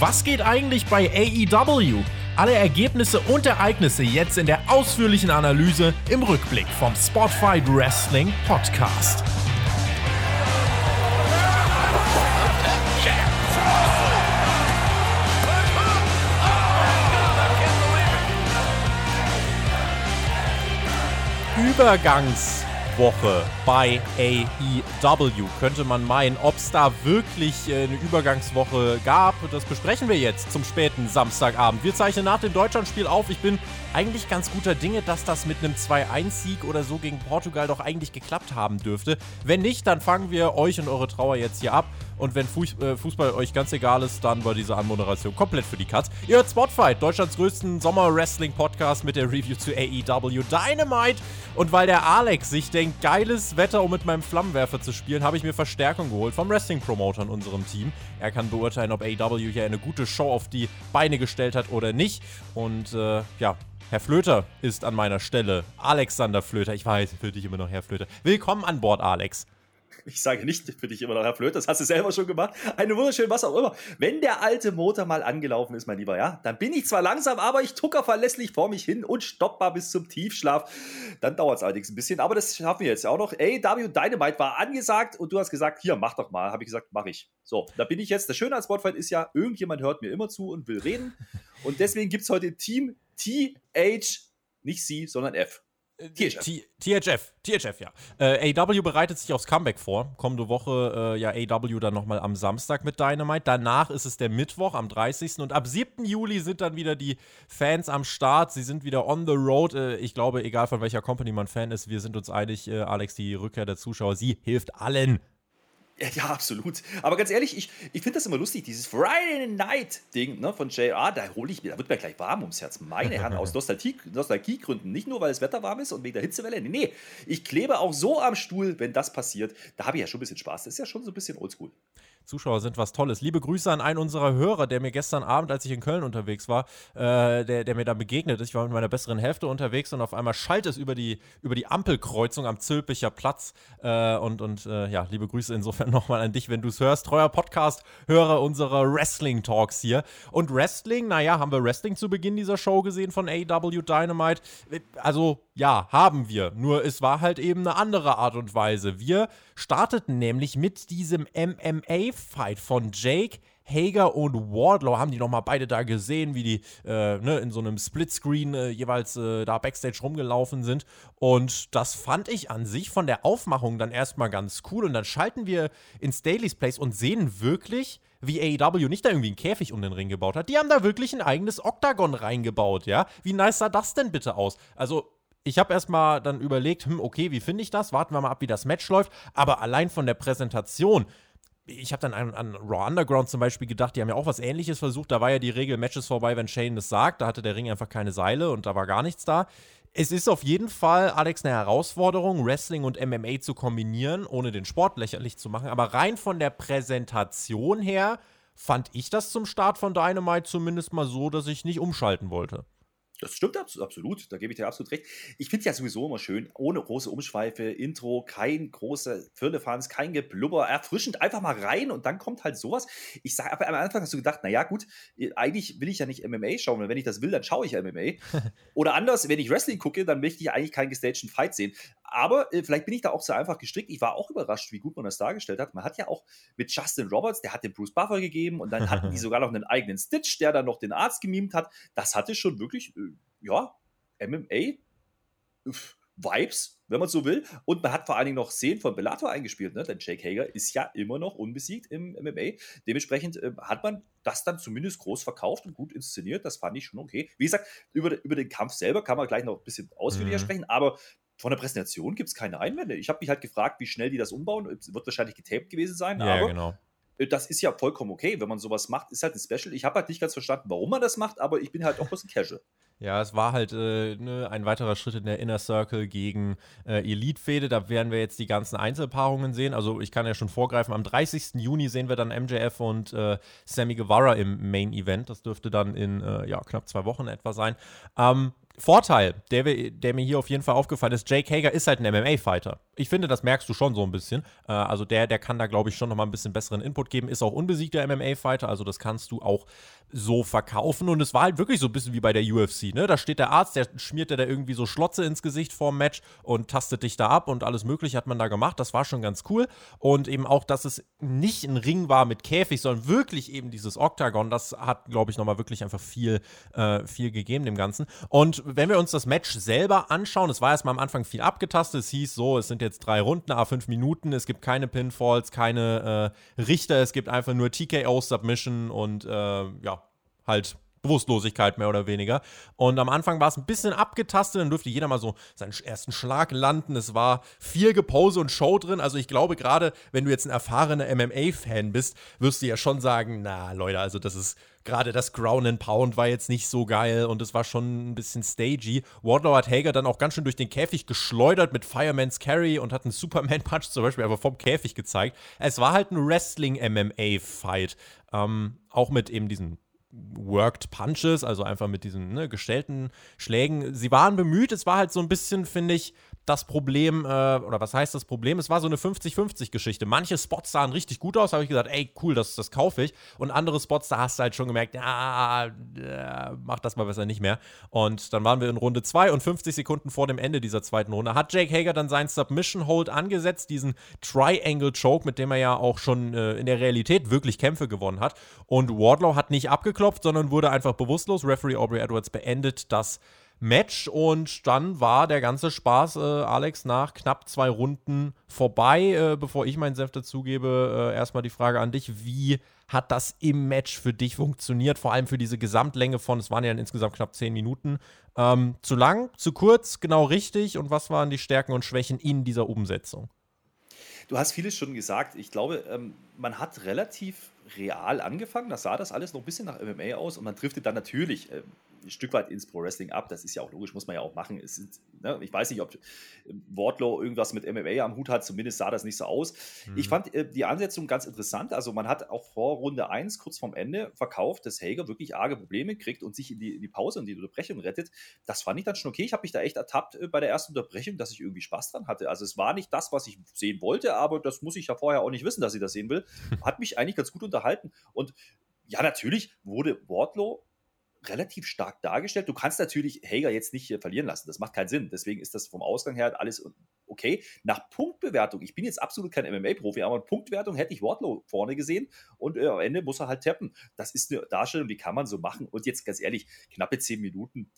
Was geht eigentlich bei AEW? Alle Ergebnisse und Ereignisse jetzt in der ausführlichen Analyse im Rückblick vom Spotfight Wrestling Podcast. Übergangs Woche bei AEW. Könnte man meinen, ob es da wirklich äh, eine Übergangswoche gab, das besprechen wir jetzt zum späten Samstagabend. Wir zeichnen nach dem Deutschlandspiel auf. Ich bin eigentlich ganz guter Dinge, dass das mit einem 2-1-Sieg oder so gegen Portugal doch eigentlich geklappt haben dürfte. Wenn nicht, dann fangen wir euch und eure Trauer jetzt hier ab. Und wenn äh, Fußball euch ganz egal ist, dann war diese Anmoderation komplett für die Katz. Ihr hört Spotfight, Deutschlands größten Sommer-Wrestling-Podcast mit der Review zu AEW Dynamite. Und weil der Alex sich denkt, geiles Wetter, um mit meinem Flammenwerfer zu spielen, habe ich mir Verstärkung geholt vom Wrestling-Promoter in unserem Team. Er kann beurteilen, ob AEW hier eine gute Show auf die Beine gestellt hat oder nicht. Und äh, ja, Herr Flöter ist an meiner Stelle. Alexander Flöter. Ich weiß für dich immer noch Herr Flöter. Willkommen an Bord, Alex. Ich sage nicht für dich immer noch, Herr Flöter, das hast du selber schon gemacht. Eine wunderschöne, was auch immer. Wenn der alte Motor mal angelaufen ist, mein Lieber, ja, dann bin ich zwar langsam, aber ich tucker verlässlich vor mich hin und stoppbar bis zum Tiefschlaf. Dann dauert es allerdings ein bisschen, aber das schaffen wir jetzt auch noch. AW Dynamite war angesagt und du hast gesagt, hier, mach doch mal. Habe ich gesagt, mach ich. So, da bin ich jetzt. Das Schöne als Spotfight ist ja, irgendjemand hört mir immer zu und will reden. Und deswegen gibt es heute Team TH, nicht C, sondern F. THF. THF, THF, ja. Äh, AW bereitet sich aufs Comeback vor. Kommende Woche, äh, ja, AW dann nochmal am Samstag mit Dynamite. Danach ist es der Mittwoch am 30. Und ab 7. Juli sind dann wieder die Fans am Start. Sie sind wieder on the road. Äh, ich glaube, egal von welcher Company man Fan ist, wir sind uns einig, äh, Alex, die Rückkehr der Zuschauer, sie hilft allen. Ja, absolut. Aber ganz ehrlich, ich, ich finde das immer lustig, dieses Friday Night Ding ne, von JR, da hole ich mir, da wird mir gleich warm ums Herz. Meine Herren, aus Nostalgie, Nostalgiegründen. Nicht nur, weil das Wetter warm ist und wegen der Hitzewelle. Nee, nee, ich klebe auch so am Stuhl, wenn das passiert. Da habe ich ja schon ein bisschen Spaß. Das ist ja schon so ein bisschen oldschool. Zuschauer sind was Tolles. Liebe Grüße an einen unserer Hörer, der mir gestern Abend, als ich in Köln unterwegs war, äh, der, der mir da begegnet ist. Ich war mit meiner besseren Hälfte unterwegs und auf einmal schallt es über die, über die Ampelkreuzung am Zülpicher Platz. Äh, und und äh, ja, liebe Grüße insofern nochmal an dich, wenn du es hörst. Treuer Podcast-Hörer unserer Wrestling-Talks hier. Und Wrestling, naja, haben wir Wrestling zu Beginn dieser Show gesehen von AW Dynamite? Also ja, haben wir. Nur es war halt eben eine andere Art und Weise. Wir starteten nämlich mit diesem MMA-Fight von Jake Hager und Wardlow haben die nochmal beide da gesehen, wie die äh, ne, in so einem Splitscreen äh, jeweils äh, da backstage rumgelaufen sind. Und das fand ich an sich von der Aufmachung dann erstmal ganz cool. Und dann schalten wir ins Daily's Place und sehen wirklich, wie AEW nicht da irgendwie einen Käfig um den Ring gebaut hat. Die haben da wirklich ein eigenes Oktagon reingebaut, ja. Wie nice sah das denn bitte aus? Also, ich habe erstmal dann überlegt, hm, okay, wie finde ich das? Warten wir mal ab, wie das Match läuft. Aber allein von der Präsentation, ich habe dann an, an, Raw Underground zum Beispiel gedacht, die haben ja auch was ähnliches versucht. Da war ja die Regel Matches vorbei, wenn Shane das sagt. Da hatte der Ring einfach keine Seile und da war gar nichts da. Es ist auf jeden Fall, Alex, eine Herausforderung, Wrestling und MMA zu kombinieren, ohne den Sport lächerlich zu machen. Aber rein von der Präsentation her fand ich das zum Start von Dynamite zumindest mal so, dass ich nicht umschalten wollte. Das stimmt absolut, da gebe ich dir absolut recht. Ich finde es ja sowieso immer schön, ohne große Umschweife, Intro, kein große Firlefanz, kein Geblubber, erfrischend, einfach mal rein und dann kommt halt sowas. Ich sage, aber am Anfang hast du gedacht, naja, gut, eigentlich will ich ja nicht MMA schauen, weil wenn ich das will, dann schaue ich MMA. Oder anders, wenn ich Wrestling gucke, dann möchte ich eigentlich keinen gestagten Fight sehen. Aber äh, vielleicht bin ich da auch so einfach gestrickt. Ich war auch überrascht, wie gut man das dargestellt hat. Man hat ja auch mit Justin Roberts, der hat den Bruce Buffer gegeben und dann hatten die sogar noch einen eigenen Stitch, der dann noch den Arzt gemimt hat. Das hatte schon wirklich, äh, ja, MMA. Vibes, wenn man so will. Und man hat vor allen Dingen noch Szenen von Bellator eingespielt, ne? denn Jake Hager ist ja immer noch unbesiegt im MMA. Dementsprechend äh, hat man das dann zumindest groß verkauft und gut inszeniert. Das fand ich schon okay. Wie gesagt, über, über den Kampf selber kann man gleich noch ein bisschen ausführlicher mhm. sprechen, aber von der Präsentation gibt es keine Einwände. Ich habe mich halt gefragt, wie schnell die das umbauen. Es wird wahrscheinlich getaped gewesen sein, ja, aber genau. Äh, das ist ja vollkommen okay, wenn man sowas macht. Ist halt ein Special. Ich habe halt nicht ganz verstanden, warum man das macht, aber ich bin halt auch ein bisschen casual. Ja, es war halt äh, ne, ein weiterer Schritt in der Inner Circle gegen äh, Elite-Fehde. Da werden wir jetzt die ganzen Einzelpaarungen sehen. Also ich kann ja schon vorgreifen, am 30. Juni sehen wir dann MJF und äh, Sammy Guevara im Main Event. Das dürfte dann in äh, ja, knapp zwei Wochen etwa sein. Ähm, Vorteil, der, der, mir hier auf jeden Fall aufgefallen ist, Jake Hager ist halt ein MMA-Fighter. Ich finde, das merkst du schon so ein bisschen. Äh, also der, der kann da, glaube ich, schon nochmal ein bisschen besseren Input geben. Ist auch unbesiegter MMA-Fighter, also das kannst du auch so verkaufen. Und es war halt wirklich so ein bisschen wie bei der UFC, ne? Da steht der Arzt, der schmiert dir da irgendwie so Schlotze ins Gesicht vorm Match und tastet dich da ab und alles mögliche hat man da gemacht. Das war schon ganz cool. Und eben auch, dass es nicht ein Ring war mit Käfig, sondern wirklich eben dieses Octagon, das hat, glaube ich, nochmal wirklich einfach viel, äh, viel gegeben dem Ganzen. Und wenn wir uns das Match selber anschauen, es war erstmal am Anfang viel abgetastet. Es hieß so, es sind jetzt drei Runden, a fünf Minuten, es gibt keine Pinfalls, keine äh, Richter, es gibt einfach nur TKO, Submission und äh, ja, halt Bewusstlosigkeit mehr oder weniger. Und am Anfang war es ein bisschen abgetastet, dann durfte jeder mal so seinen ersten Schlag landen. Es war viel Gepose und Show drin. Also ich glaube, gerade wenn du jetzt ein erfahrener MMA-Fan bist, wirst du ja schon sagen, na Leute, also das ist gerade das Ground and Pound war jetzt nicht so geil und es war schon ein bisschen stagey. Wardlow hat Hager dann auch ganz schön durch den Käfig geschleudert mit Fireman's Carry und hat einen Superman Punch zum Beispiel einfach vom Käfig gezeigt. Es war halt ein Wrestling-MMA-Fight. Ähm, auch mit eben diesen Worked Punches, also einfach mit diesen ne, gestellten Schlägen. Sie waren bemüht, es war halt so ein bisschen, finde ich, das Problem, äh, oder was heißt das Problem? Es war so eine 50-50-Geschichte. Manche Spots sahen richtig gut aus, habe ich gesagt, ey, cool, das, das kaufe ich. Und andere Spots, da hast du halt schon gemerkt, ja, äh, mach das mal besser nicht mehr. Und dann waren wir in Runde 2 und 50 Sekunden vor dem Ende dieser zweiten Runde hat Jake Hager dann seinen Submission Hold angesetzt, diesen Triangle Choke, mit dem er ja auch schon äh, in der Realität wirklich Kämpfe gewonnen hat. Und Wardlow hat nicht abgeklopft, sondern wurde einfach bewusstlos. Referee Aubrey Edwards beendet das Match und dann war der ganze Spaß, äh, Alex, nach knapp zwei Runden vorbei. Äh, bevor ich meinen Senf dazugebe, äh, erstmal die Frage an dich: Wie hat das im Match für dich funktioniert? Vor allem für diese Gesamtlänge von, es waren ja insgesamt knapp zehn Minuten. Ähm, zu lang, zu kurz, genau richtig? Und was waren die Stärken und Schwächen in dieser Umsetzung? Du hast vieles schon gesagt. Ich glaube, ähm, man hat relativ real angefangen. Da sah das alles noch ein bisschen nach MMA aus und man driftet dann natürlich. Ähm, ein Stück weit ins Pro Wrestling ab. Das ist ja auch logisch, muss man ja auch machen. Sind, ne, ich weiß nicht, ob Wardlow irgendwas mit MMA am Hut hat, zumindest sah das nicht so aus. Mhm. Ich fand äh, die Ansetzung ganz interessant. Also, man hat auch vor Runde 1, kurz vorm Ende, verkauft, dass Hager wirklich arge Probleme kriegt und sich in die, in die Pause und die Unterbrechung rettet. Das fand ich dann schon okay. Ich habe mich da echt ertappt äh, bei der ersten Unterbrechung, dass ich irgendwie Spaß dran hatte. Also, es war nicht das, was ich sehen wollte, aber das muss ich ja vorher auch nicht wissen, dass ich das sehen will. Hat mich eigentlich ganz gut unterhalten. Und ja, natürlich wurde Wardlow relativ stark dargestellt. Du kannst natürlich Hager jetzt nicht verlieren lassen. Das macht keinen Sinn. Deswegen ist das vom Ausgang her alles okay. Nach Punktbewertung, ich bin jetzt absolut kein MMA-Profi, aber Punktbewertung hätte ich Wardlow vorne gesehen und äh, am Ende muss er halt tappen. Das ist eine Darstellung, die kann man so machen. Und jetzt ganz ehrlich, knappe zehn Minuten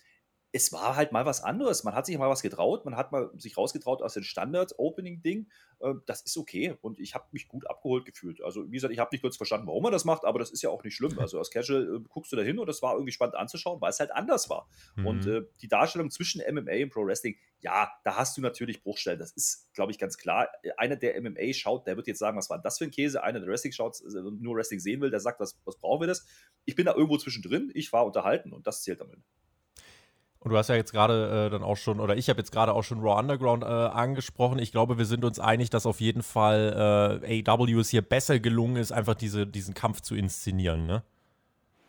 es war halt mal was anderes. Man hat sich mal was getraut, man hat mal sich rausgetraut aus dem Standard-Opening-Ding. Ähm, das ist okay und ich habe mich gut abgeholt gefühlt. Also, wie gesagt, ich habe nicht kurz verstanden, warum man das macht, aber das ist ja auch nicht schlimm. Also, als Casual äh, guckst du da hin und das war irgendwie spannend anzuschauen, weil es halt anders war. Mhm. Und äh, die Darstellung zwischen MMA und Pro Wrestling, ja, da hast du natürlich Bruchstellen. Das ist, glaube ich, ganz klar. Einer, der MMA schaut, der wird jetzt sagen, was war das für ein Käse? Einer, der Wrestling schaut, äh, nur Wrestling sehen will, der sagt, was, was brauchen wir das? Ich bin da irgendwo zwischendrin, ich war unterhalten und das zählt am Ende. Und du hast ja jetzt gerade äh, dann auch schon, oder ich habe jetzt gerade auch schon Raw Underground äh, angesprochen. Ich glaube, wir sind uns einig, dass auf jeden Fall äh, AW es hier besser gelungen ist, einfach diese, diesen Kampf zu inszenieren, ne?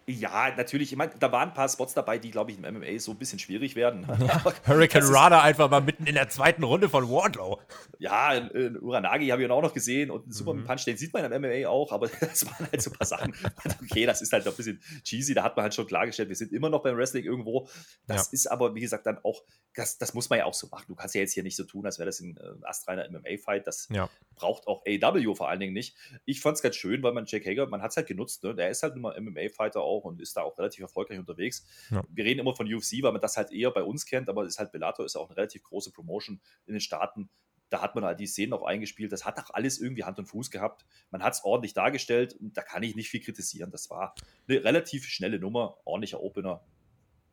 Ja, natürlich. Ich meine, da waren ein paar Spots dabei, die, glaube ich, im MMA so ein bisschen schwierig werden. Hurricane Rana einfach mal mitten in der zweiten Runde von Wardlow. Ja, in, Uranagi habe ich auch noch gesehen und einen Superman mhm. Punch, den sieht man im MMA auch, aber das waren halt so ein paar Sachen. okay, das ist halt ein bisschen cheesy. Da hat man halt schon klargestellt, wir sind immer noch beim Wrestling irgendwo. Das ja. ist aber, wie gesagt, dann auch, das, das muss man ja auch so machen. Du kannst ja jetzt hier nicht so tun, als wäre das ein äh, astreiner MMA-Fight. Das ja. braucht auch AW vor allen Dingen nicht. Ich fand es ganz schön, weil man Jake Hager, man hat es halt genutzt. Ne? Der ist halt immer MMA-Fighter auch auch und ist da auch relativ erfolgreich unterwegs. Ja. Wir reden immer von UFC, weil man das halt eher bei uns kennt, aber ist halt Bellator ist auch eine relativ große Promotion in den Staaten. Da hat man halt die Szenen auch eingespielt. Das hat auch alles irgendwie Hand und Fuß gehabt. Man hat es ordentlich dargestellt und da kann ich nicht viel kritisieren. Das war eine relativ schnelle Nummer, ordentlicher Opener.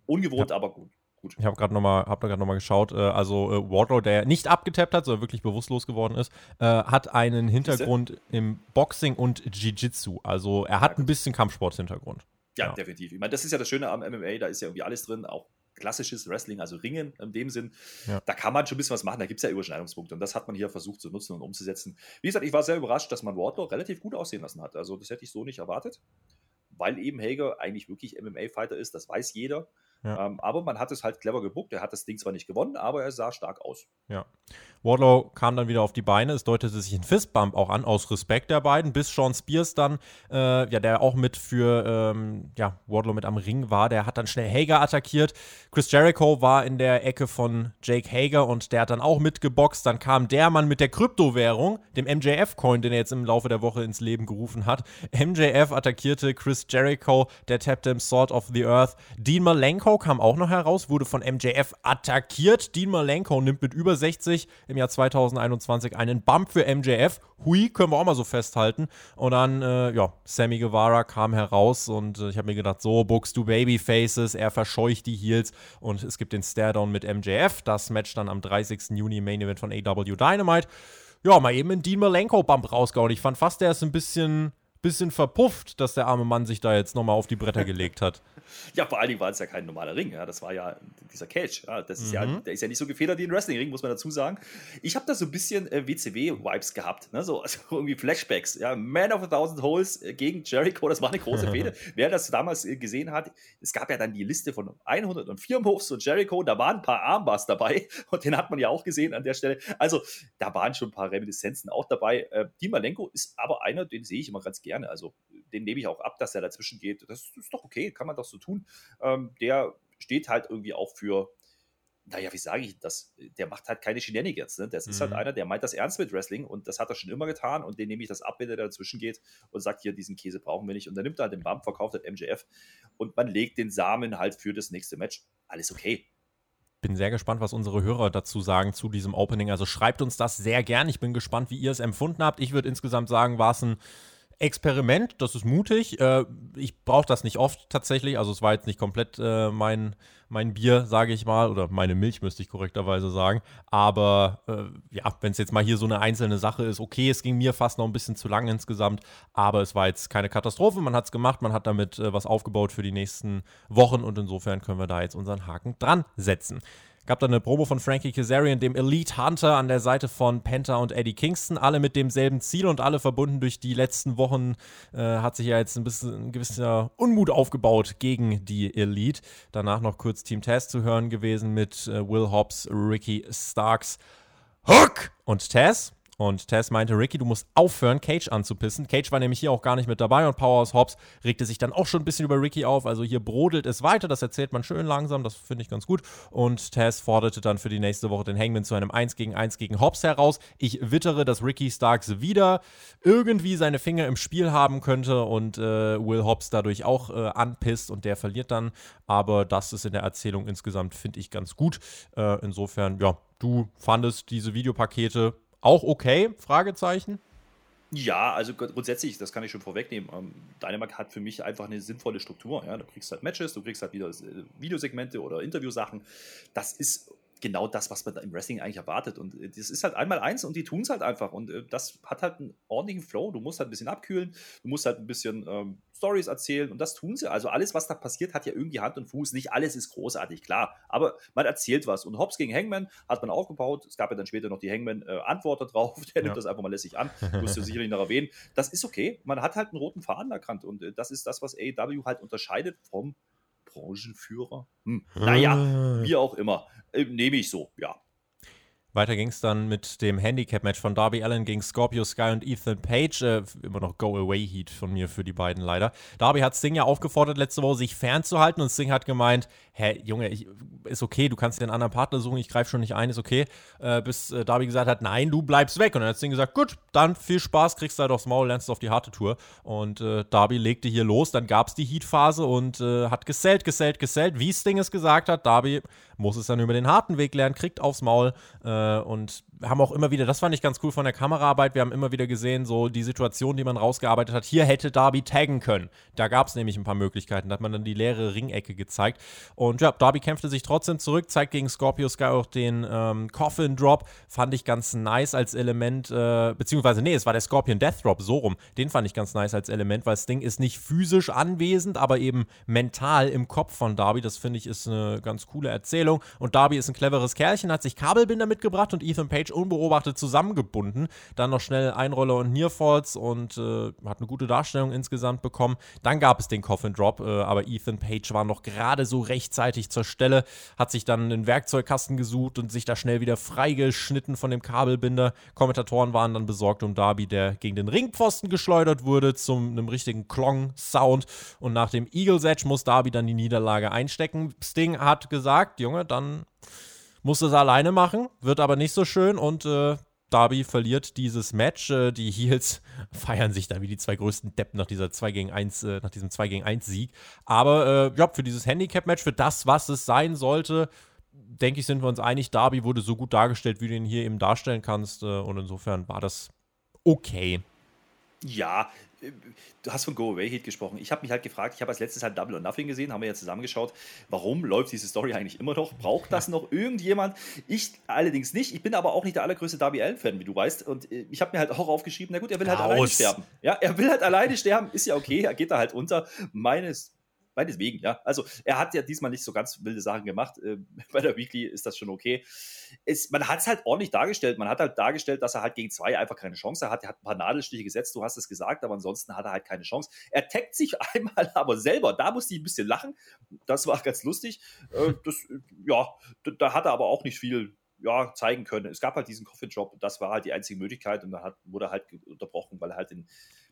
Ungewohnt, ja. aber gut. Gut. Ich habe gerade nochmal hab gerade nochmal geschaut. Äh, also äh, Wardlow, der nicht abgetappt hat, sondern wirklich bewusstlos geworden ist, äh, hat einen Hintergrund im Boxing und Jiu-Jitsu. Also er hat ein bisschen Kampfsport-Hintergrund. Ja, ja, definitiv. Ich meine, das ist ja das Schöne am MMA, da ist ja irgendwie alles drin, auch klassisches Wrestling, also Ringen in dem Sinn. Ja. Da kann man schon ein bisschen was machen, da gibt es ja Überschneidungspunkte und das hat man hier versucht zu nutzen und umzusetzen. Wie gesagt, ich war sehr überrascht, dass man Wardlow relativ gut aussehen lassen hat. Also das hätte ich so nicht erwartet, weil eben Hager eigentlich wirklich MMA-Fighter ist, das weiß jeder. Ja. Ähm, aber man hat es halt clever gebuckt. Er hat das Ding zwar nicht gewonnen, aber er sah stark aus. Ja. Wardlow kam dann wieder auf die Beine. Es deutete sich ein Fistbump auch an, aus Respekt der beiden, bis Sean Spears dann, äh, ja, der auch mit für ähm, ja, Wardlow mit am Ring war, der hat dann schnell Hager attackiert. Chris Jericho war in der Ecke von Jake Hager und der hat dann auch mitgeboxt. Dann kam der Mann mit der Kryptowährung, dem MJF-Coin, den er jetzt im Laufe der Woche ins Leben gerufen hat. MJF attackierte Chris Jericho, der tappte im Sword of the Earth. Dean Malenko kam auch noch heraus, wurde von MJF attackiert. Dean Malenko nimmt mit über 60 im Jahr 2021 einen Bump für MJF. Hui, können wir auch mal so festhalten. Und dann, äh, ja, Sammy Guevara kam heraus und äh, ich habe mir gedacht, so bookst du Babyfaces, er verscheucht die Heels und es gibt den Staredown mit MJF. Das Match dann am 30. Juni Main Event von AW Dynamite. Ja, mal eben einen Dean Malenko-Bump rausgehauen. Ich fand fast, der ist ein bisschen bisschen verpufft, dass der arme Mann sich da jetzt nochmal auf die Bretter gelegt hat. ja, vor allen Dingen war es ja kein normaler Ring. Ja. Das war ja dieser Cage. Ja. Das ist mhm. ja, der ist ja nicht so gefedert wie ein Wrestling-Ring, muss man dazu sagen. Ich habe da so ein bisschen äh, WCW-Vibes gehabt. Ne? So, also irgendwie Flashbacks. Ja. Man of a Thousand Holes äh, gegen Jericho, das war eine große Fehde. Wer das damals äh, gesehen hat, es gab ja dann die Liste von 104 Moves und Jericho, da waren ein paar Armbars dabei und den hat man ja auch gesehen an der Stelle. Also da waren schon ein paar Reminiszenzen auch dabei. Äh, Dimalenko ist aber einer, den sehe ich immer ganz gerne. Also den nehme ich auch ab, dass er dazwischen geht. Das ist doch okay, kann man doch so tun. Ähm, der steht halt irgendwie auch für, naja, wie sage ich das? Der macht halt keine Shenanigans. Ne? Das mhm. ist halt mhm. einer, der meint das ernst mit Wrestling und das hat er schon immer getan und den nehme ich das ab, wenn er dazwischen geht und sagt, hier, diesen Käse brauchen wir nicht. Und dann nimmt er halt den Bump, verkauft hat MJF und man legt den Samen halt für das nächste Match. Alles okay bin sehr gespannt, was unsere Hörer dazu sagen zu diesem Opening. Also schreibt uns das sehr gern. Ich bin gespannt, wie ihr es empfunden habt. Ich würde insgesamt sagen, war es ein Experiment, das ist mutig. Äh, ich brauche das nicht oft tatsächlich. Also es war jetzt nicht komplett äh, mein, mein Bier, sage ich mal, oder meine Milch müsste ich korrekterweise sagen. Aber äh, ja, wenn es jetzt mal hier so eine einzelne Sache ist, okay, es ging mir fast noch ein bisschen zu lang insgesamt, aber es war jetzt keine Katastrophe. Man hat es gemacht, man hat damit äh, was aufgebaut für die nächsten Wochen und insofern können wir da jetzt unseren Haken dran setzen. Gab da eine Promo von Frankie Kazarian, dem Elite Hunter an der Seite von Penta und Eddie Kingston, alle mit demselben Ziel und alle verbunden durch die letzten Wochen äh, hat sich ja jetzt ein bisschen ein gewisser Unmut aufgebaut gegen die Elite. Danach noch kurz Team Taz zu hören gewesen mit äh, Will Hobbs, Ricky Starks, Hook und Taz. Und Tess meinte, Ricky, du musst aufhören, Cage anzupissen. Cage war nämlich hier auch gar nicht mit dabei und Powerhouse Hobbs regte sich dann auch schon ein bisschen über Ricky auf. Also hier brodelt es weiter, das erzählt man schön langsam, das finde ich ganz gut. Und Tess forderte dann für die nächste Woche den Hangman zu einem 1 gegen 1 gegen Hobbs heraus. Ich wittere, dass Ricky Starks wieder irgendwie seine Finger im Spiel haben könnte und äh, Will Hobbs dadurch auch äh, anpisst und der verliert dann. Aber das ist in der Erzählung insgesamt, finde ich, ganz gut. Äh, insofern, ja, du fandest diese Videopakete auch okay? Fragezeichen. Ja, also grundsätzlich, das kann ich schon vorwegnehmen. Ähm, hat für mich einfach eine sinnvolle Struktur. Ja? Du kriegst halt Matches, du kriegst halt wieder äh, Videosegmente oder Interviewsachen. Das ist genau das, was man da im Wrestling eigentlich erwartet. Und äh, das ist halt einmal eins und die tun es halt einfach. Und äh, das hat halt einen ordentlichen Flow. Du musst halt ein bisschen abkühlen, du musst halt ein bisschen ähm, Stories erzählen und das tun sie. Also alles, was da passiert, hat ja irgendwie Hand und Fuß. Nicht alles ist großartig, klar. Aber man erzählt was. Und Hobbs gegen Hangman hat man aufgebaut. Es gab ja dann später noch die Hangman-Antwort äh, darauf. Der nimmt ja. das einfach mal lässig an. Musst du sicherlich noch erwähnen. Das ist okay. Man hat halt einen roten Faden erkannt. Und äh, das ist das, was AEW halt unterscheidet vom Branchenführer? Hm. Naja, ah. wie auch immer. Äh, nehme ich so, ja. Weiter ging es dann mit dem Handicap-Match von Darby Allen gegen Scorpio Sky und Ethan Page. Äh, immer noch Go-Away-Heat von mir für die beiden leider. Darby hat Sting ja aufgefordert, letzte Woche sich fernzuhalten und Sting hat gemeint: Hä, Junge, ich, ist okay, du kannst dir einen anderen Partner suchen, ich greife schon nicht ein, ist okay. Äh, bis äh, Darby gesagt hat: Nein, du bleibst weg. Und dann hat Sting gesagt: Gut, dann viel Spaß, kriegst halt aufs Maul, lernst auf die harte Tour. Und äh, Darby legte hier los, dann gab es die Heat-Phase und äh, hat gesellt, gesellt, gesellt, wie Sting es gesagt hat. Darby muss es dann über den harten Weg lernen, kriegt aufs Maul äh, und haben auch immer wieder, das fand ich ganz cool von der Kameraarbeit, wir haben immer wieder gesehen, so die Situation, die man rausgearbeitet hat, hier hätte Darby taggen können. Da gab es nämlich ein paar Möglichkeiten, da hat man dann die leere Ringecke gezeigt. Und ja, Darby kämpfte sich trotzdem zurück, zeigt gegen Scorpio Sky auch den ähm, Coffin Drop, fand ich ganz nice als Element, äh, beziehungsweise nee, es war der Scorpion Death Drop, so rum. Den fand ich ganz nice als Element, weil das Ding ist nicht physisch anwesend, aber eben mental im Kopf von Darby. Das finde ich ist eine ganz coole Erzählung. Und Darby ist ein cleveres Kerlchen, hat sich Kabelbinder mitgebracht und Ethan Page unbeobachtet zusammengebunden. Dann noch schnell Einroller und Nearfalls und äh, hat eine gute Darstellung insgesamt bekommen. Dann gab es den Coffin Drop, äh, aber Ethan Page war noch gerade so rechtzeitig zur Stelle, hat sich dann einen Werkzeugkasten gesucht und sich da schnell wieder freigeschnitten von dem Kabelbinder. Kommentatoren waren dann besorgt um Darby, der gegen den Ringpfosten geschleudert wurde, zum einem richtigen Klong-Sound. Und nach dem Eagles-Edge muss Darby dann die Niederlage einstecken. Sting hat gesagt, Junge, dann muss es alleine machen, wird aber nicht so schön und äh, Darby verliert dieses Match. Äh, die Heels feiern sich da wie die zwei größten Deppen nach, dieser 2 gegen 1, äh, nach diesem 2 gegen 1 Sieg. Aber äh, ja, für dieses Handicap-Match, für das, was es sein sollte, denke ich, sind wir uns einig. Darby wurde so gut dargestellt, wie du ihn hier eben darstellen kannst. Äh, und insofern war das okay. Ja, du hast von Go Away Heat gesprochen. Ich habe mich halt gefragt, ich habe als letztes halt Double or Nothing gesehen, haben wir ja zusammengeschaut, warum läuft diese Story eigentlich immer noch? Braucht das noch irgendjemand? Ich allerdings nicht. Ich bin aber auch nicht der allergrößte Darby Allen-Fan, wie du weißt. Und äh, ich habe mir halt auch aufgeschrieben, na gut, er will halt Raus. alleine sterben. Ja, er will halt alleine sterben, ist ja okay, er geht da halt unter. Meines meinetwegen, ja. Also er hat ja diesmal nicht so ganz wilde Sachen gemacht. Äh, bei der Weekly ist das schon okay. Es, man hat es halt ordentlich dargestellt. Man hat halt dargestellt, dass er halt gegen zwei einfach keine Chance hat. Er hat ein paar Nadelstiche gesetzt, du hast es gesagt, aber ansonsten hat er halt keine Chance. Er taggt sich einmal aber selber. Da musste ich ein bisschen lachen. Das war ganz lustig. Äh, das, ja, da hat er aber auch nicht viel ja, zeigen können. Es gab halt diesen Coffin-Job, das war halt die einzige Möglichkeit und dann hat, wurde halt unterbrochen, weil er halt den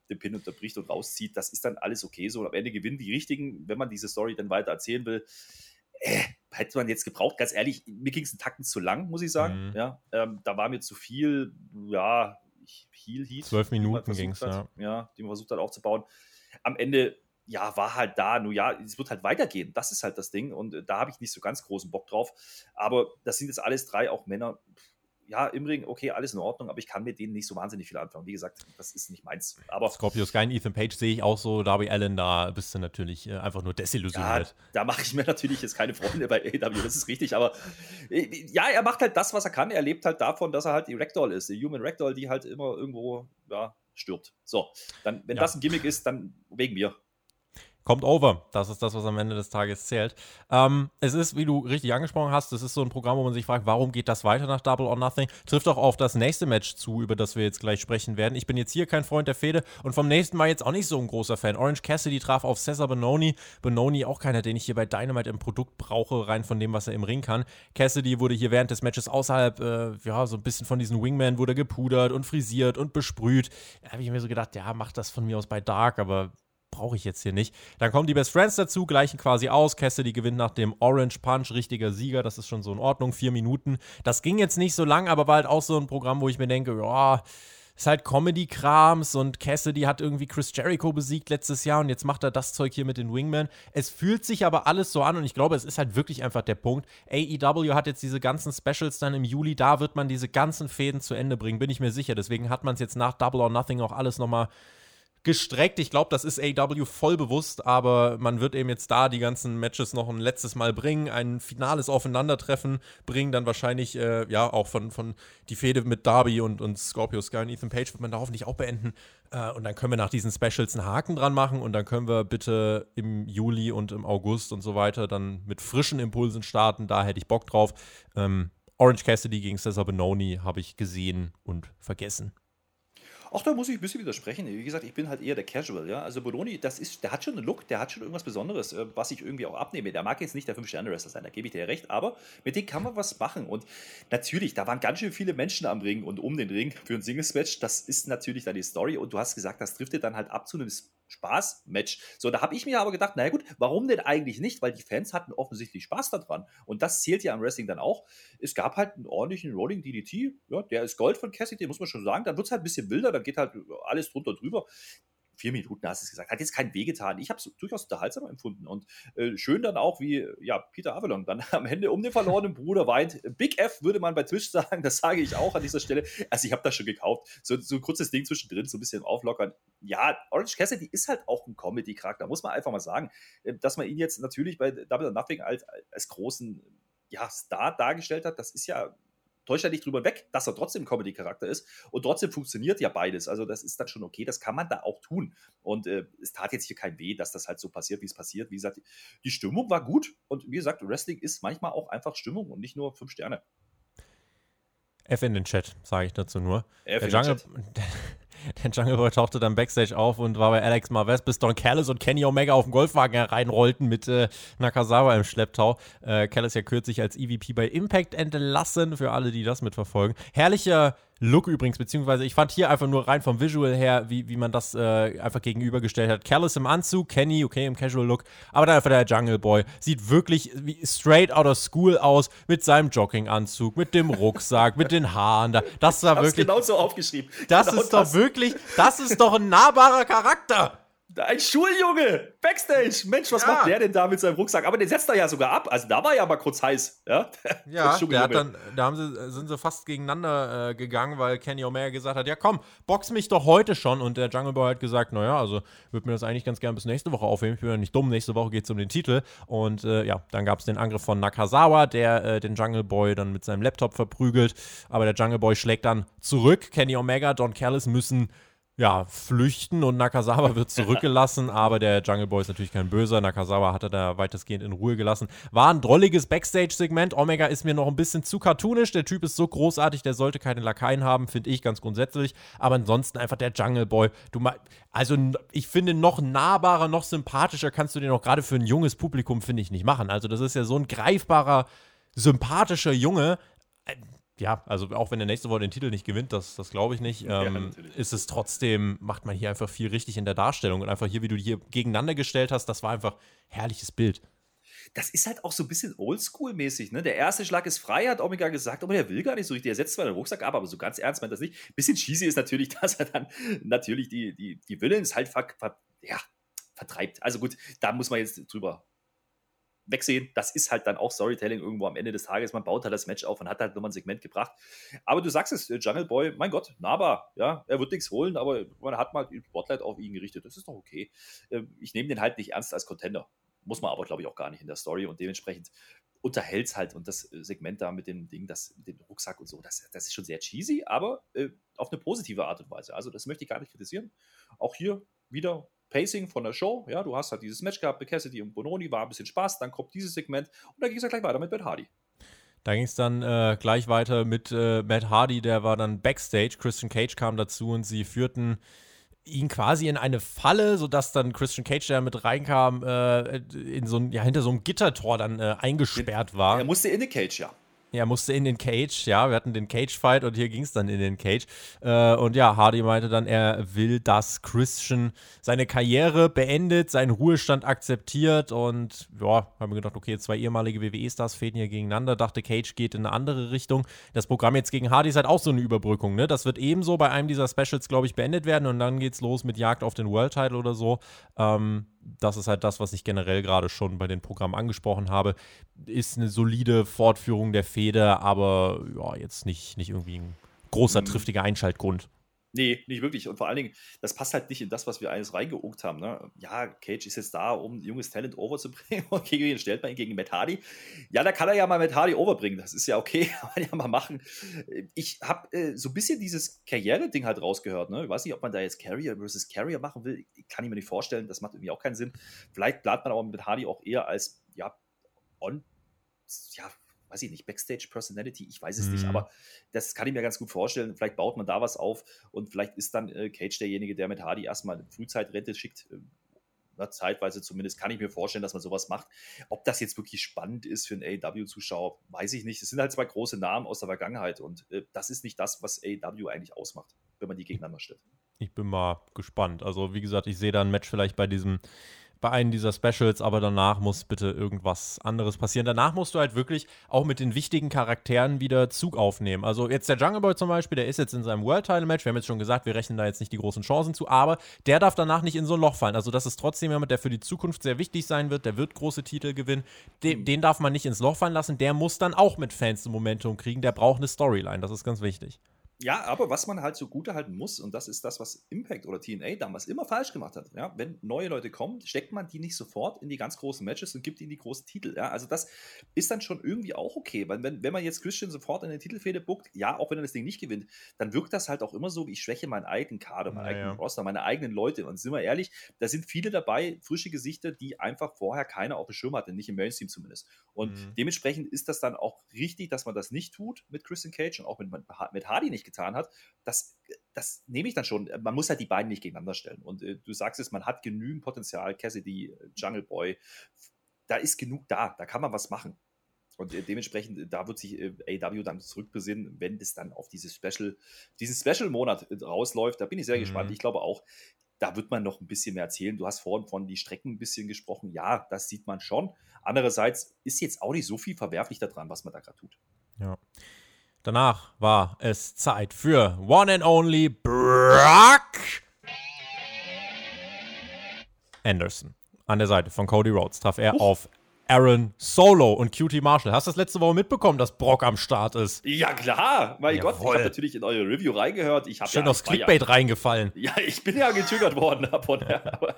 den Pin unterbricht und rauszieht. Das ist dann alles okay so. Und am Ende gewinnen die Richtigen, wenn man diese Story dann weiter erzählen will. Äh, hätte man jetzt gebraucht, ganz ehrlich, mir ging es einen Tacken zu lang, muss ich sagen. Mhm. Ja, ähm, da war mir zu viel, ja, Heal Heat. Zwölf Minuten ging es, ja. ja. Die man versucht hat aufzubauen. Am Ende, ja, war halt da, nur ja, es wird halt weitergehen. Das ist halt das Ding. Und äh, da habe ich nicht so ganz großen Bock drauf. Aber das sind jetzt alles drei auch Männer ja, im Ring, okay, alles in Ordnung, aber ich kann mit denen nicht so wahnsinnig viel anfangen. Wie gesagt, das ist nicht meins. Aber Scorpio Sky und Ethan Page sehe ich auch so, Darby Allen, da bist du natürlich äh, einfach nur desillusioniert. Ja, da mache ich mir natürlich jetzt keine Freunde bei AW, das ist richtig, aber äh, ja, er macht halt das, was er kann. Er lebt halt davon, dass er halt die Ragdoll ist, die Human Ragdoll, die halt immer irgendwo, ja, stirbt. So, dann, wenn ja. das ein Gimmick ist, dann wegen mir kommt over. Das ist das, was am Ende des Tages zählt. Ähm, es ist, wie du richtig angesprochen hast, es ist so ein Programm, wo man sich fragt, warum geht das weiter nach Double or Nothing? Trifft auch auf das nächste Match zu, über das wir jetzt gleich sprechen werden. Ich bin jetzt hier kein Freund der Fehde und vom nächsten Mal jetzt auch nicht so ein großer Fan. Orange Cassidy traf auf Cesar Benoni. Benoni auch keiner, den ich hier bei Dynamite im Produkt brauche, rein von dem, was er im Ring kann. Cassidy wurde hier während des Matches außerhalb, äh, ja, so ein bisschen von diesen Wingman wurde gepudert und frisiert und besprüht. Da habe ich mir so gedacht, ja, mach das von mir aus bei Dark, aber brauche ich jetzt hier nicht. Dann kommen die Best Friends dazu, gleichen quasi aus. Cassidy gewinnt nach dem Orange Punch, richtiger Sieger. Das ist schon so in Ordnung. Vier Minuten. Das ging jetzt nicht so lang, aber war halt auch so ein Programm, wo ich mir denke, ja, ist halt Comedy-Krams und Cassidy hat irgendwie Chris Jericho besiegt letztes Jahr und jetzt macht er das Zeug hier mit den Wingmen. Es fühlt sich aber alles so an und ich glaube, es ist halt wirklich einfach der Punkt. AEW hat jetzt diese ganzen Specials dann im Juli, da wird man diese ganzen Fäden zu Ende bringen, bin ich mir sicher. Deswegen hat man es jetzt nach Double or Nothing auch alles nochmal gestreckt. Ich glaube, das ist AW voll bewusst, aber man wird eben jetzt da die ganzen Matches noch ein letztes Mal bringen, ein finales Aufeinandertreffen bringen, dann wahrscheinlich, äh, ja, auch von, von die Fehde mit Darby und, und Scorpio Sky und Ethan Page wird man da hoffentlich auch beenden. Äh, und dann können wir nach diesen Specials einen Haken dran machen und dann können wir bitte im Juli und im August und so weiter dann mit frischen Impulsen starten. Da hätte ich Bock drauf. Ähm, Orange Cassidy gegen Cesar Benoni habe ich gesehen und vergessen. Auch da muss ich ein bisschen widersprechen. Wie gesagt, ich bin halt eher der Casual, ja. Also Bologna, das ist, der hat schon einen Look, der hat schon irgendwas Besonderes, äh, was ich irgendwie auch abnehme. Der mag jetzt nicht der 5-Sterne-Wrestler sein, da gebe ich dir recht, aber mit dem kann man was machen. Und natürlich, da waren ganz schön viele Menschen am Ring und um den Ring für ein Singles-Match. Das ist natürlich dann die Story. Und du hast gesagt, das driftet dann halt ab zu einem Spaß-Match. So, da habe ich mir aber gedacht, naja gut, warum denn eigentlich nicht? Weil die Fans hatten offensichtlich Spaß daran. Und das zählt ja am Wrestling dann auch. Es gab halt einen ordentlichen Rolling DDT. Ja, der ist Gold von Cassidy, muss man schon sagen. Dann wird es halt ein bisschen wilder, dann geht halt alles drunter drüber vier Minuten hast du es gesagt, hat jetzt keinen wehgetan. Ich habe es durchaus unterhaltsam empfunden und äh, schön dann auch, wie ja, Peter Avalon dann am Ende um den verlorenen Bruder weint. Big F würde man bei Twitch sagen, das sage ich auch an dieser Stelle. Also ich habe das schon gekauft. So, so ein kurzes Ding zwischendrin, so ein bisschen auflockern. Ja, Orange Cassidy ist halt auch ein Comedy-Charakter, muss man einfach mal sagen. Äh, dass man ihn jetzt natürlich bei Double or Nothing als, als großen ja, Star dargestellt hat, das ist ja täuscht ja nicht drüber weg, dass er trotzdem Comedy-Charakter ist und trotzdem funktioniert ja beides. Also das ist dann schon okay, das kann man da auch tun. Und äh, es tat jetzt hier kein weh, dass das halt so passiert, wie es passiert. Wie gesagt, die Stimmung war gut und wie gesagt, Wrestling ist manchmal auch einfach Stimmung und nicht nur fünf Sterne. F in den Chat, sage ich dazu nur. F der, Jungle, der Jungle Boy tauchte dann Backstage auf und war bei Alex Marvez, bis Don Callis und Kenny Omega auf dem Golfwagen hereinrollten mit äh, Nakazawa im Schlepptau. Äh, Callis ja kürzlich als EVP bei Impact entlassen, für alle, die das mitverfolgen. Herrlicher Look übrigens, beziehungsweise ich fand hier einfach nur rein vom Visual her, wie, wie man das äh, einfach gegenübergestellt hat. Callis im Anzug, Kenny, okay, im Casual Look, aber dann einfach der Jungle Boy. Sieht wirklich wie straight out of school aus, mit seinem Jogginganzug, mit dem Rucksack, mit den Haaren. Da, das war wirklich. genau so aufgeschrieben. Das genau ist das. doch wirklich, das ist doch ein nahbarer Charakter. Ein Schuljunge, Backstage. Mensch, was ja. macht der denn da mit seinem Rucksack? Aber den setzt er ja sogar ab. Also da war ja mal kurz heiß. Ja, ja der hat dann, da haben sie, sind sie fast gegeneinander äh, gegangen, weil Kenny Omega gesagt hat, ja komm, box mich doch heute schon. Und der Jungle Boy hat gesagt, naja, also würde mir das eigentlich ganz gerne bis nächste Woche aufheben. Ich bin ja nicht dumm, nächste Woche geht es um den Titel. Und äh, ja, dann gab es den Angriff von Nakazawa, der äh, den Jungle Boy dann mit seinem Laptop verprügelt. Aber der Jungle Boy schlägt dann zurück. Kenny Omega, Don Callis müssen ja, flüchten und Nakazawa wird zurückgelassen, aber der Jungle Boy ist natürlich kein Böser. Nakazawa hat er da weitestgehend in Ruhe gelassen. War ein drolliges Backstage-Segment. Omega ist mir noch ein bisschen zu cartoonisch. Der Typ ist so großartig, der sollte keine Lakaien haben, finde ich ganz grundsätzlich. Aber ansonsten einfach der Jungle Boy. Du also ich finde, noch nahbarer, noch sympathischer kannst du den auch gerade für ein junges Publikum, finde ich, nicht machen. Also das ist ja so ein greifbarer, sympathischer Junge ja, also auch wenn der nächste Woche den Titel nicht gewinnt, das, das glaube ich nicht, ähm, ja, ist es trotzdem, macht man hier einfach viel richtig in der Darstellung. Und einfach hier, wie du die hier gegeneinander gestellt hast, das war einfach herrliches Bild. Das ist halt auch so ein bisschen oldschool-mäßig, ne? Der erste Schlag ist frei, hat Omega gesagt, aber der will gar nicht so richtig. Er setzt zwar den Rucksack ab, aber so ganz ernst meint das nicht. Bisschen cheesy ist natürlich, dass er dann natürlich die, die, die Villains halt ver, ver, ja, vertreibt. Also gut, da muss man jetzt drüber wegsehen. Das ist halt dann auch Storytelling irgendwo am Ende des Tages. Man baut halt das Match auf und hat halt nochmal ein Segment gebracht. Aber du sagst es, äh, Jungle Boy, mein Gott, nahbar. Ja, er wird nichts holen, aber man hat mal den Spotlight auf ihn gerichtet. Das ist doch okay. Ähm, ich nehme den halt nicht ernst als Contender. Muss man aber, glaube ich, auch gar nicht in der Story und dementsprechend unterhält es halt und das äh, Segment da mit dem Ding, das, mit dem Rucksack und so, das, das ist schon sehr cheesy, aber äh, auf eine positive Art und Weise. Also, das möchte ich gar nicht kritisieren. Auch hier wieder Pacing von der Show. Ja, du hast halt dieses Match gehabt mit Cassidy und Bononi, war ein bisschen Spaß, dann kommt dieses Segment und dann ging es ja gleich weiter mit Matt Hardy. Da ging es dann äh, gleich weiter mit äh, Matt Hardy, der war dann Backstage. Christian Cage kam dazu und sie führten ihn quasi in eine Falle, sodass dann Christian Cage, der mit reinkam, äh, in so ein, ja, hinter so einem Gittertor dann äh, eingesperrt war. Er musste in die Cage, ja. Er musste in den Cage, ja, wir hatten den Cage-Fight und hier ging es dann in den Cage. Äh, und ja, Hardy meinte dann, er will, dass Christian seine Karriere beendet, seinen Ruhestand akzeptiert und ja, haben wir gedacht, okay, zwei ehemalige WWE-Stars fäden hier gegeneinander, dachte Cage geht in eine andere Richtung. Das Programm jetzt gegen Hardy ist halt auch so eine Überbrückung, ne? Das wird ebenso bei einem dieser Specials, glaube ich, beendet werden und dann geht's los mit Jagd auf den World-Title oder so. Ähm, das ist halt das, was ich generell gerade schon bei den Programmen angesprochen habe. Ist eine solide Fortführung der Feder, aber ja, jetzt nicht, nicht irgendwie ein großer, mhm. triftiger Einschaltgrund. Nee, nicht wirklich. Und vor allen Dingen, das passt halt nicht in das, was wir alles reingeogt haben. Ne? Ja, Cage ist jetzt da, um junges Talent overzubringen. Und gegen wen stellt man ihn? Gegen Matt Hardy. Ja, da kann er ja mal Matt Hardy overbringen. Das ist ja okay. Kann man ja mal machen. Ich habe äh, so ein bisschen dieses Karriere-Ding halt rausgehört. Ne? Ich weiß nicht, ob man da jetzt Carrier versus Carrier machen will. Kann ich mir nicht vorstellen. Das macht irgendwie auch keinen Sinn. Vielleicht plant man aber mit Hardy auch eher als, ja, on, ja, weiß ich nicht, Backstage-Personality, ich weiß es mhm. nicht, aber das kann ich mir ganz gut vorstellen. Vielleicht baut man da was auf und vielleicht ist dann äh, Cage derjenige, der mit Hardy erstmal eine Frühzeitrente schickt. Äh, na, zeitweise zumindest kann ich mir vorstellen, dass man sowas macht. Ob das jetzt wirklich spannend ist für einen AEW-Zuschauer, weiß ich nicht. Es sind halt zwei große Namen aus der Vergangenheit und äh, das ist nicht das, was AEW eigentlich ausmacht, wenn man die gegeneinander stellt. Ich bin mal gespannt. Also, wie gesagt, ich sehe da ein Match vielleicht bei diesem bei einem dieser Specials, aber danach muss bitte irgendwas anderes passieren. Danach musst du halt wirklich auch mit den wichtigen Charakteren wieder Zug aufnehmen. Also jetzt der Jungle Boy zum Beispiel, der ist jetzt in seinem World Title Match. Wir haben jetzt schon gesagt, wir rechnen da jetzt nicht die großen Chancen zu, aber der darf danach nicht in so ein Loch fallen. Also das ist trotzdem jemand, der für die Zukunft sehr wichtig sein wird. Der wird große Titel gewinnen. Den, den darf man nicht ins Loch fallen lassen. Der muss dann auch mit Fans ein Momentum kriegen. Der braucht eine Storyline. Das ist ganz wichtig. Ja, aber was man halt so gut halten muss, und das ist das, was Impact oder TNA damals immer falsch gemacht hat. Ja, wenn neue Leute kommen, steckt man die nicht sofort in die ganz großen Matches und gibt ihnen die großen Titel. Ja, also das ist dann schon irgendwie auch okay, weil wenn, wenn man jetzt Christian sofort in den Titelfehde buckt, ja, auch wenn er das Ding nicht gewinnt, dann wirkt das halt auch immer so, wie ich schwäche meinen eigenen Kader, meinen ja, eigenen. Roster, meine eigenen Leute. Und sind wir ehrlich, da sind viele dabei, frische Gesichter, die einfach vorher keiner auf dem Schirm hatte, nicht im Mainstream zumindest. Und mhm. dementsprechend ist das dann auch richtig, dass man das nicht tut mit Christian Cage und auch mit, mit Hardy nicht getan hat das, das nehme ich dann schon. Man muss halt die beiden nicht gegeneinander stellen. Und äh, du sagst es, man hat genügend Potenzial. Cassidy, äh, Jungle Boy, da ist genug da. Da kann man was machen. Und äh, dementsprechend, äh, da wird sich äh, AW dann zurückbesinnen, wenn es dann auf dieses Special, diesen Special-Monat äh, rausläuft. Da bin ich sehr mhm. gespannt. Ich glaube auch, da wird man noch ein bisschen mehr erzählen. Du hast vorhin von die Strecken ein bisschen gesprochen. Ja, das sieht man schon. Andererseits ist jetzt auch nicht so viel verwerflich daran, was man da gerade tut. Ja. Danach war es Zeit für One and Only Brock Anderson. An der Seite von Cody Rhodes traf er auf Aaron Solo und QT Marshall. Hast du das letzte Woche mitbekommen, dass Brock am Start ist? Ja, klar. Mein Jawohl. Gott, ich habe natürlich in eure Review reingehört. Ich Schön ja aufs Clickbait ja, reingefallen. Ja, ich bin ja getriggert worden davon. aber,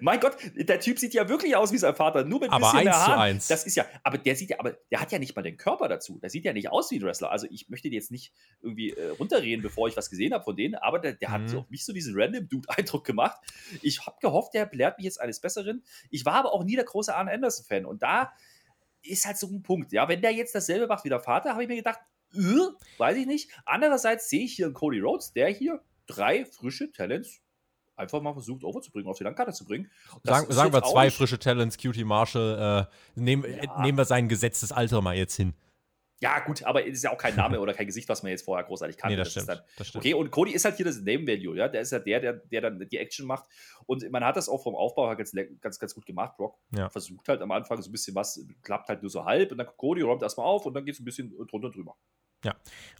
mein Gott, der Typ sieht ja wirklich aus wie sein Vater, nur mit ein aber bisschen eins mehr Haaren. Zu eins. Das ist ja, aber der sieht ja, aber der hat ja nicht mal den Körper dazu. Der sieht ja nicht aus wie ein Wrestler. Also ich möchte jetzt nicht irgendwie äh, runterreden, bevor ich was gesehen habe von denen, aber der, der mhm. hat so auf mich so diesen random Dude-Eindruck gemacht. Ich habe gehofft, der belehrt mich jetzt eines Besseren. Ich war aber auch nie der große Arne Anderson-Fan und da ist halt so ein Punkt. Ja, wenn der jetzt dasselbe macht wie der Vater, habe ich mir gedacht, äh, weiß ich nicht. Andererseits sehe ich hier einen Cody Rhodes, der hier drei frische Talents einfach mal versucht overzubringen, auf die Landkarte zu bringen. Sagen, sagen wir zwei frische Talents, Cutie Marshall, äh, nehm, ja. nehmen wir sein gesetztes Alter mal jetzt hin. Ja, gut, aber es ist ja auch kein Name oder kein Gesicht, was man jetzt vorher großartig kannte. Nee, das, das stimmt, dann, das stimmt. Okay, und Cody ist halt hier das Name Value, ja. Der ist ja der, der, der dann die Action macht. Und man hat das auch vom Aufbau ganz, ganz, ganz gut gemacht. Brock ja. versucht halt am Anfang so ein bisschen was, klappt halt nur so halb und dann Cody räumt erstmal auf und dann geht es ein bisschen drunter drüber. Ja,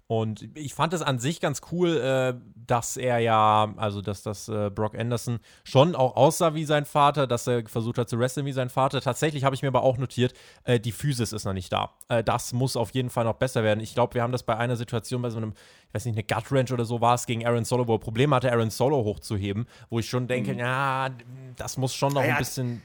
und ich fand es an sich ganz cool, äh, dass er ja, also dass das äh, Brock Anderson schon auch aussah wie sein Vater, dass er versucht hat zu wresteln wie sein Vater. Tatsächlich habe ich mir aber auch notiert, äh, die Physis ist noch nicht da. Äh, das muss auf jeden Fall noch besser werden. Ich glaube, wir haben das bei einer Situation, bei so einem, ich weiß nicht, eine Gut Ranch oder so war es gegen Aaron Solo, wo er Probleme hatte, Aaron Solo hochzuheben, wo ich schon denke, mhm. ja, das muss schon noch ja, ein bisschen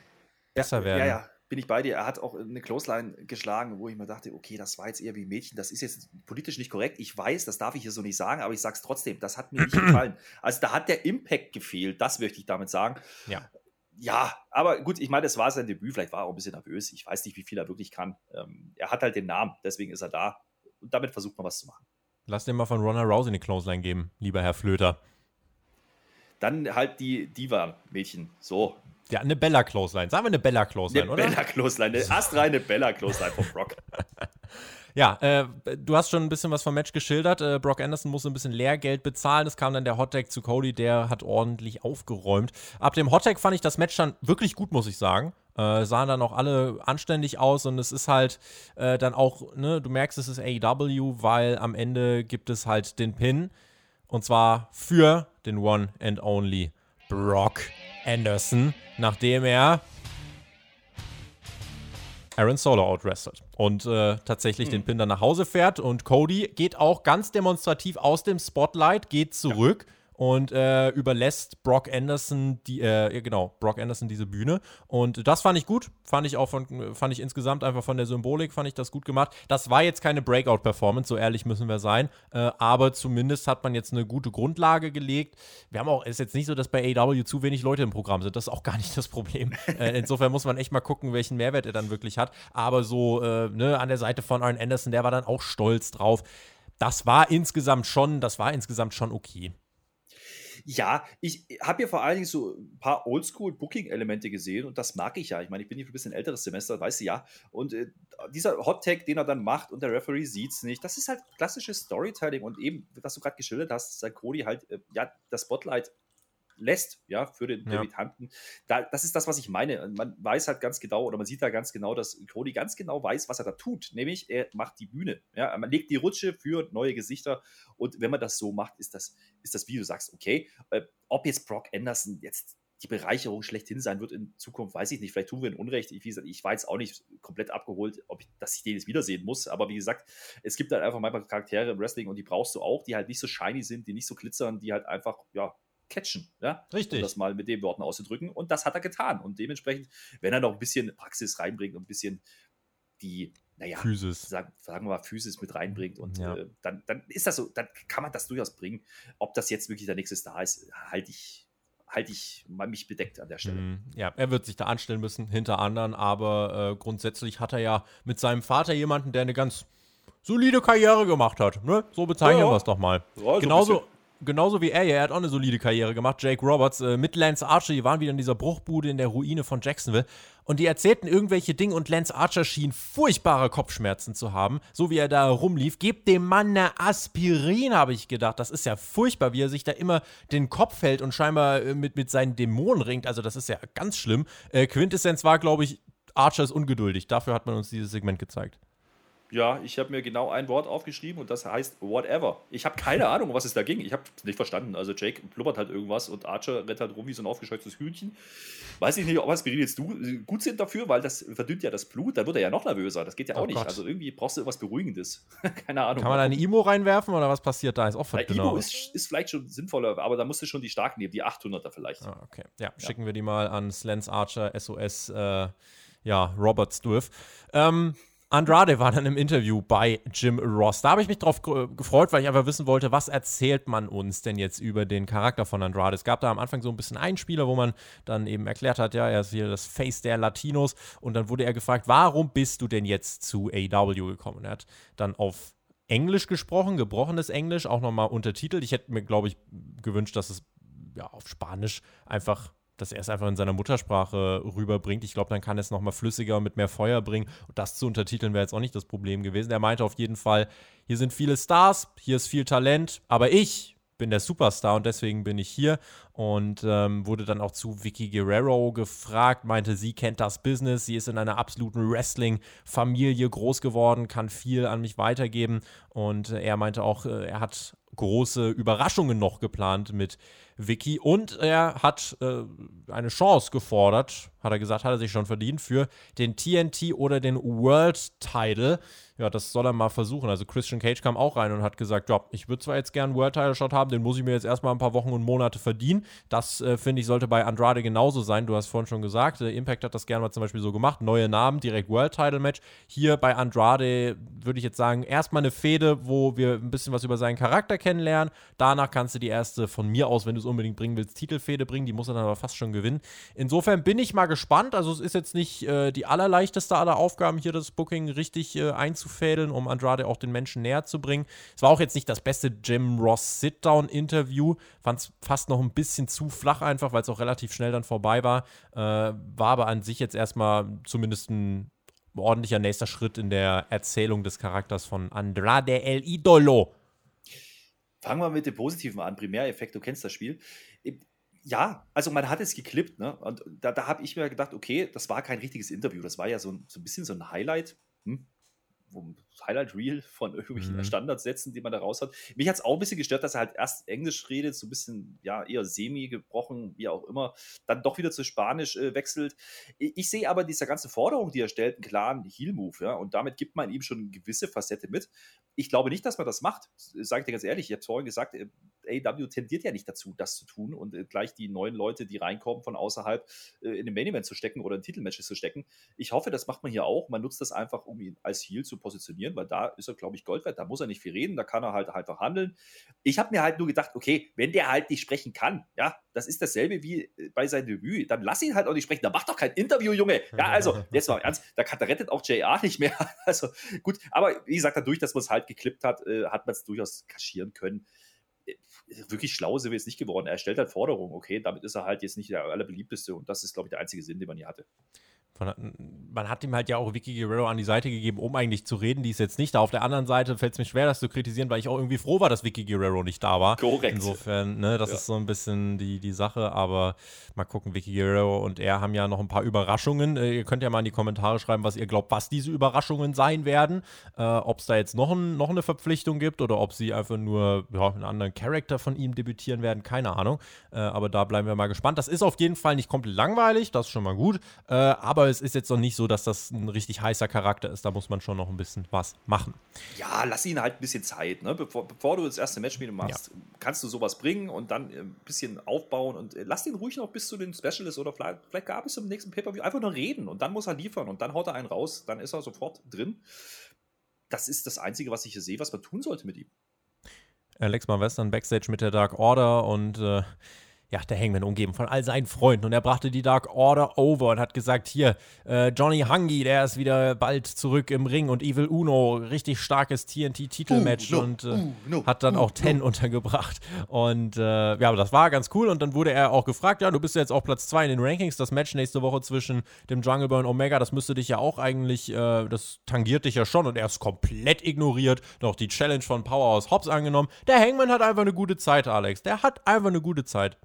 besser werden. Ja, ja, bin ich bei dir. Er hat auch eine Clothesline geschlagen, wo ich mir dachte, okay, das war jetzt eher wie Mädchen. Das ist jetzt politisch nicht korrekt. Ich weiß, das darf ich hier so nicht sagen, aber ich sage es trotzdem. Das hat mir nicht gefallen. Also da hat der Impact gefehlt. Das möchte ich damit sagen. Ja. Ja, aber gut, ich meine, das war sein Debüt. Vielleicht war er auch ein bisschen nervös. Ich weiß nicht, wie viel er wirklich kann. Ähm, er hat halt den Namen, deswegen ist er da. Und damit versucht man was zu machen. Lass dir mal von Ronald Rousey eine Clothesline geben, lieber Herr Flöter. Dann halt die Diva-Mädchen. So, ja, eine Bella Clothesline. Sagen wir eine Bella Clothesline, eine oder? Bella Clothesline, eine astreine Bella Clothesline von Brock. ja, äh, du hast schon ein bisschen was vom Match geschildert. Äh, Brock Anderson musste ein bisschen Lehrgeld bezahlen. Es kam dann der Hottag zu Cody, der hat ordentlich aufgeräumt. Ab dem Hottag fand ich das Match dann wirklich gut, muss ich sagen. Äh, sahen dann auch alle anständig aus und es ist halt äh, dann auch, ne, du merkst, es ist AEW, weil am Ende gibt es halt den Pin und zwar für den One and Only Brock Anderson, nachdem er Aaron Solo outwrestelt und äh, tatsächlich mhm. den Pin dann nach Hause fährt. Und Cody geht auch ganz demonstrativ aus dem Spotlight, geht zurück. Ja und äh, überlässt Brock Anderson die, äh, genau, Brock Anderson diese Bühne. Und das fand ich gut. Fand ich auch von, fand ich insgesamt einfach von der Symbolik, fand ich das gut gemacht. Das war jetzt keine Breakout-Performance, so ehrlich müssen wir sein. Äh, aber zumindest hat man jetzt eine gute Grundlage gelegt. Wir haben auch, ist jetzt nicht so, dass bei AW zu wenig Leute im Programm sind. Das ist auch gar nicht das Problem. Äh, insofern muss man echt mal gucken, welchen Mehrwert er dann wirklich hat. Aber so, äh, ne, an der Seite von Aaron Anderson, der war dann auch stolz drauf. Das war insgesamt schon, das war insgesamt schon okay. Ja, ich habe hier vor allen Dingen so ein paar Oldschool-Booking-Elemente gesehen und das mag ich ja. Ich meine, ich bin hier ein bisschen älteres Semester, weißt du ja. Und äh, dieser Hot-Tag, den er dann macht und der Referee sieht es nicht, das ist halt klassisches Storytelling und eben, was du gerade geschildert hast, dass Cody halt äh, ja das Spotlight lässt, ja, für den ja. Debütanten. Da, das ist das, was ich meine. Man weiß halt ganz genau, oder man sieht da ganz genau, dass Cody ganz genau weiß, was er da tut. Nämlich, er macht die Bühne. Ja, man legt die Rutsche für neue Gesichter. Und wenn man das so macht, ist das, ist das, wie du sagst, okay. Äh, ob jetzt Brock Anderson jetzt die Bereicherung schlechthin sein wird in Zukunft, weiß ich nicht. Vielleicht tun wir ein Unrecht. Ich, gesagt, ich war jetzt auch nicht komplett abgeholt, ob ich, dass ich den jetzt wiedersehen muss. Aber wie gesagt, es gibt halt einfach manchmal Charaktere im Wrestling und die brauchst du auch, die halt nicht so shiny sind, die nicht so glitzern, die halt einfach, ja, catchen. Ja? Richtig. Um das mal mit den Worten auszudrücken. Und das hat er getan. Und dementsprechend, wenn er noch ein bisschen Praxis reinbringt und ein bisschen die, naja, Physis. Sagen, sagen wir mal, Physis mit reinbringt und Ja. äh, dann, dann ist das so, dann kann man das durchaus bringen. Ob das jetzt wirklich der nächste Star ist, halte ich, halte ich mal mich bedeckt an der Stelle. Mhm. Ja, er wird sich da anstellen müssen hinter anderen, aber äh, grundsätzlich hat er ja mit seinem Vater jemanden, der eine ganz solide Karriere gemacht hat. Ne? So bezeichnen Ja. wir es doch mal. Ja, so genauso. Genauso wie er, ja, er hat auch eine solide Karriere gemacht. Jake Roberts äh, mit Lance Archer, die waren wieder in dieser Bruchbude in der Ruine von Jacksonville. Und die erzählten irgendwelche Dinge und Lance Archer schien furchtbare Kopfschmerzen zu haben, so wie er da rumlief. Gebt dem Mann eine Aspirin, habe ich gedacht. Das ist ja furchtbar, wie er sich da immer den Kopf hält und scheinbar äh, mit, mit seinen Dämonen ringt. Also, das ist ja ganz schlimm. Äh, Quintessenz war, glaube ich, Archer ist ungeduldig. Dafür hat man uns dieses Segment gezeigt. Ja, ich habe mir genau ein Wort aufgeschrieben und das heißt whatever. Ich habe keine Ahnung, um was es da ging. Ich habe es nicht verstanden. Also Jake blubbert halt irgendwas und Archer rennt halt rum wie so ein aufgescheuchtes Hühnchen. Weiß ich nicht, ob Aspirin jetzt du, gut sind dafür, weil das verdünnt ja das Blut. Dann wird er ja noch nervöser. Das geht ja auch Oh nicht. Gott. Also irgendwie brauchst du irgendwas Beruhigendes. keine Ahnung. Kann man eine Imo reinwerfen oder was passiert da? Ist auch Weil verdünner. Ibo ist, ist vielleicht schon sinnvoller, aber da musst du schon die starken nehmen, die 800er vielleicht. Ah, okay. Ja, schicken wir die mal an Lance Archer, SOS, äh, ja, Roberts Dwarf. Ähm, Andrade war dann im Interview bei Jim Ross. Da habe ich mich drauf ge- gefreut, weil ich einfach wissen wollte, was erzählt man uns denn jetzt über den Charakter von Andrade? Es gab da am Anfang so ein bisschen Einspieler, wo man dann eben erklärt hat, ja, er ist hier das Face der Latinos. Und dann wurde er gefragt, warum bist du denn jetzt zu AW gekommen? Er hat dann auf Englisch gesprochen, gebrochenes Englisch, auch nochmal untertitelt. Ich hätte mir, glaube ich, gewünscht, dass es ja, auf Spanisch einfach, dass er es einfach in seiner Muttersprache rüberbringt. Ich glaube, dann kann es nochmal flüssiger und mit mehr Feuer bringen. Und das zu untertiteln wäre jetzt auch nicht das Problem gewesen. Er meinte auf jeden Fall, hier sind viele Stars, hier ist viel Talent, aber ich bin der Superstar und deswegen bin ich hier. Und ähm, wurde dann auch zu Vicky Guerrero gefragt, meinte, sie kennt das Business, sie ist in einer absoluten Wrestling-Familie groß geworden, kann viel an mich weitergeben. Und er meinte auch, äh, er hat große Überraschungen noch geplant mit Vicky und er hat äh, eine Chance gefordert, hat er gesagt, hat er sich schon verdient für den TNT oder den World Title. Ja, das soll er mal versuchen. Also Christian Cage kam auch rein und hat gesagt, ja, ich würde zwar jetzt gern einen World Title Shot haben, den muss ich mir jetzt erstmal ein paar Wochen und Monate verdienen. Das äh, finde ich sollte bei Andrade genauso sein. Du hast vorhin schon gesagt, äh, Impact hat das gerne mal zum Beispiel so gemacht, neue Namen, direkt World Title Match. Hier bei Andrade würde ich jetzt sagen, erstmal eine Fehde, wo wir ein bisschen was über seinen Charakter kennenlernen. Danach kannst du die erste von mir aus, wenn du es unbedingt bringen willst, Titelfehde bringen. Die muss er dann aber fast schon gewinnen. Insofern bin ich mal gespannt. Also es ist jetzt nicht äh, die allerleichteste aller Aufgaben, hier das Booking richtig äh, einzufädeln, um Andrade auch den Menschen näher zu bringen. Es war auch jetzt nicht das beste Jim Ross Sit-Down-Interview. Fand es fast noch ein bisschen zu flach einfach, weil es auch relativ schnell dann vorbei war. Äh, war aber an sich jetzt erstmal zumindest ein ordentlicher nächster Schritt in der Erzählung des Charakters von Andrade El Idolo. Fangen wir mit dem Positiven an. Primäreffekt, du kennst das Spiel. Ja, also man hat es geklippt, ne? Und da, da habe ich mir gedacht, okay, das war kein richtiges Interview. Das war ja so ein, so ein bisschen so ein Highlight. Hm? Wo- Highlight Reel von irgendwelchen Mhm. Standardsätzen, die man da raus hat. Mich hat es auch ein bisschen gestört, dass er halt erst Englisch redet, so ein bisschen, ja, eher semi gebrochen, wie auch immer, dann doch wieder zu Spanisch äh, wechselt. Ich, ich sehe aber dieser ganze Forderung, die er stellt, einen klaren Heel-Move, ja, und damit gibt man ihm schon eine gewisse Facette mit. Ich glaube nicht, dass man das macht, sage ich dir ganz ehrlich. Ich habe vorhin gesagt, äh, AW tendiert ja nicht dazu, das zu tun und äh, gleich die neuen Leute, die reinkommen von außerhalb, äh, in den Main Event zu stecken oder in Titelmatches zu stecken. Ich hoffe, das macht man hier auch. Man nutzt das einfach, um ihn als Heel zu positionieren, weil da ist er, glaube ich, Gold wert. Da muss er nicht viel reden, da kann er halt einfach handeln. Ich habe mir halt nur gedacht, okay, wenn der halt nicht sprechen kann, ja, das ist dasselbe wie äh, bei seinem Debüt, dann lass ihn halt auch nicht sprechen. Da macht doch kein Interview, Junge. Ja, also, jetzt mal ernst, da, da rettet auch JR nicht mehr. Also, gut, aber wie gesagt, dadurch, dass man es halt geklippt hat, äh, hat man es durchaus kaschieren können. Äh, Wirklich schlau sind wir jetzt nicht geworden. Er stellt halt Forderungen, okay, damit ist er halt jetzt nicht der allerbeliebteste und das ist, glaube ich, der einzige Sinn, den man hier hatte. Man hat ihm halt ja auch Vicky Guerrero an die Seite gegeben, um eigentlich zu reden. Die ist jetzt nicht da. Auf der anderen Seite fällt es mir schwer, das zu kritisieren, weil ich auch irgendwie froh war, dass Vicky Guerrero nicht da war. Korrekt. Insofern, ne, das ja. ist so ein bisschen die, die Sache. Aber mal gucken, Vicky Guerrero und er haben ja noch ein paar Überraschungen. Äh, ihr könnt ja mal in die Kommentare schreiben, was ihr glaubt, was diese Überraschungen sein werden. Äh, ob es da jetzt noch, ein, noch eine Verpflichtung gibt oder ob sie einfach nur ja, einen anderen Charakter von ihm debütieren werden. Keine Ahnung. Äh, aber da bleiben wir mal gespannt. Das ist auf jeden Fall nicht komplett langweilig. Das ist schon mal gut. Äh, aber es ist jetzt noch nicht so, dass das ein richtig heißer Charakter ist. Da muss man schon noch ein bisschen was machen. Ja, lass ihn halt ein bisschen Zeit. Ne? Bevor, bevor du das erste Match mit ihm machst, ja. kannst du sowas bringen und dann ein bisschen aufbauen und äh, lass ihn ruhig noch bis zu den Specialists oder vielleicht, vielleicht gab es im nächsten Pay-Per-View einfach nur reden und dann muss er liefern und dann haut er einen raus, dann ist er sofort drin. Das ist das Einzige, was ich hier sehe, was man tun sollte mit ihm. Alex Van Western Backstage mit der Dark Order und äh, ja, der Hangman umgeben von all seinen Freunden und er brachte die Dark Order over und hat gesagt, hier, äh, Johnny Hungy, der ist wieder bald zurück im Ring und Evil Uno, richtig starkes TNT-Titelmatch uh, no, und äh, uh, no, hat dann uh, auch Ten no. untergebracht und äh, ja, das war ganz cool und dann wurde er auch gefragt, ja, du bist jetzt auch Platz 2 in den Rankings, das Match nächste Woche zwischen dem Jungle Boy und Omega, das müsste dich ja auch eigentlich, äh, das tangiert dich ja schon und er ist komplett ignoriert, noch die Challenge von Powerhouse Hobbs angenommen. Der Hangman hat einfach eine gute Zeit, Alex, der hat einfach eine gute Zeit.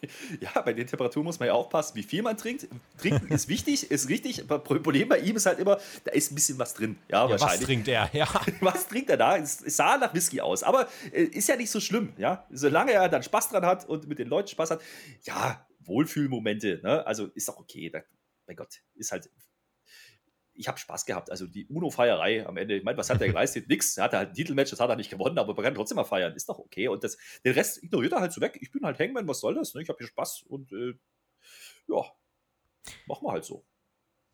Ja, bei den Temperaturen muss man ja aufpassen, wie viel man trinkt. Trinken ist wichtig, ist richtig. Aber Problem bei ihm ist halt immer, da ist ein bisschen was drin. Ja, ja Was trinkt er? Ja. Was trinkt er da? Es, sah nach Whisky aus. Aber äh, ist ja nicht so schlimm. Ja, solange er dann Spaß dran hat und mit den Leuten Spaß hat. Ja, Wohlfühlmomente. Ne? Also ist doch okay. Da, mein Gott, ist halt ich habe Spaß gehabt. Also die UNO-Feierei am Ende, ich meine, was hat er geleistet? Nix. Er hatte halt ein Titelmatch, das hat er nicht gewonnen, aber man kann trotzdem mal feiern. Ist doch okay. Und das, den Rest ignoriert er halt so weg. Ich bin halt Hangman, was soll das? Ne? Ich habe hier Spaß und äh, ja, machen wir halt so.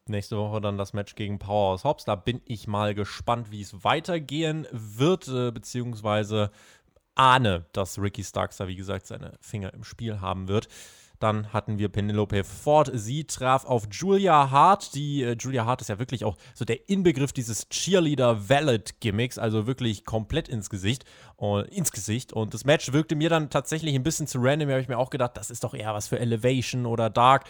Nächste Woche dann das Match gegen Powerhouse Hobbs. Da bin ich mal gespannt, wie es weitergehen wird, äh, beziehungsweise ahne, dass Ricky Starks da, wie gesagt, seine Finger im Spiel haben wird. Dann hatten wir Penelope Ford. Sie traf auf Julia Hart. Die äh, Julia Hart ist ja wirklich auch so der Inbegriff dieses Cheerleader-Valid-Gimmicks, also wirklich komplett ins Gesicht, uh, ins Gesicht. Und das Match wirkte mir dann tatsächlich ein bisschen zu random. Da habe ich mir auch gedacht, das ist doch eher was für Elevation oder Dark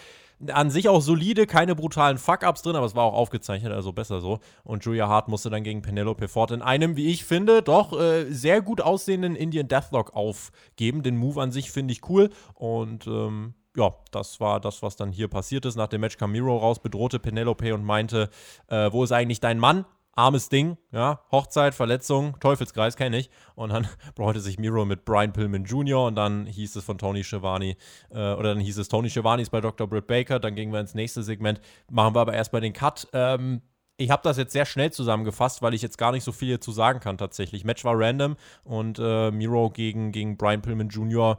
an sich auch solide, keine brutalen Fuck-Ups drin, aber es war auch aufgezeichnet, also besser so. Und Julia Hart musste dann gegen Penelope Ford in einem, wie ich finde, doch äh, sehr gut aussehenden Indian Deathlock aufgeben. Den Move an sich finde ich cool und ähm, ja, das war das, was dann hier passiert ist. Nach dem Match kam Miro raus, bedrohte Penelope und meinte, äh, wo ist eigentlich dein Mann? Armes Ding, ja, Hochzeit, Verletzung, Teufelskreis kenne ich. Und dann bräuchte sich Miro mit Brian Pillman Jr. und dann hieß es von Tony Schiavone, äh, oder dann hieß es Tony Schiavone ist bei Dr. Britt Baker. Dann gingen wir ins nächste Segment, machen wir aber erstmal den Cut. Ähm, ich habe das jetzt sehr schnell zusammengefasst, weil ich jetzt gar nicht so viel zu sagen kann tatsächlich. Match war random und äh, Miro gegen, gegen Brian Pillman Jr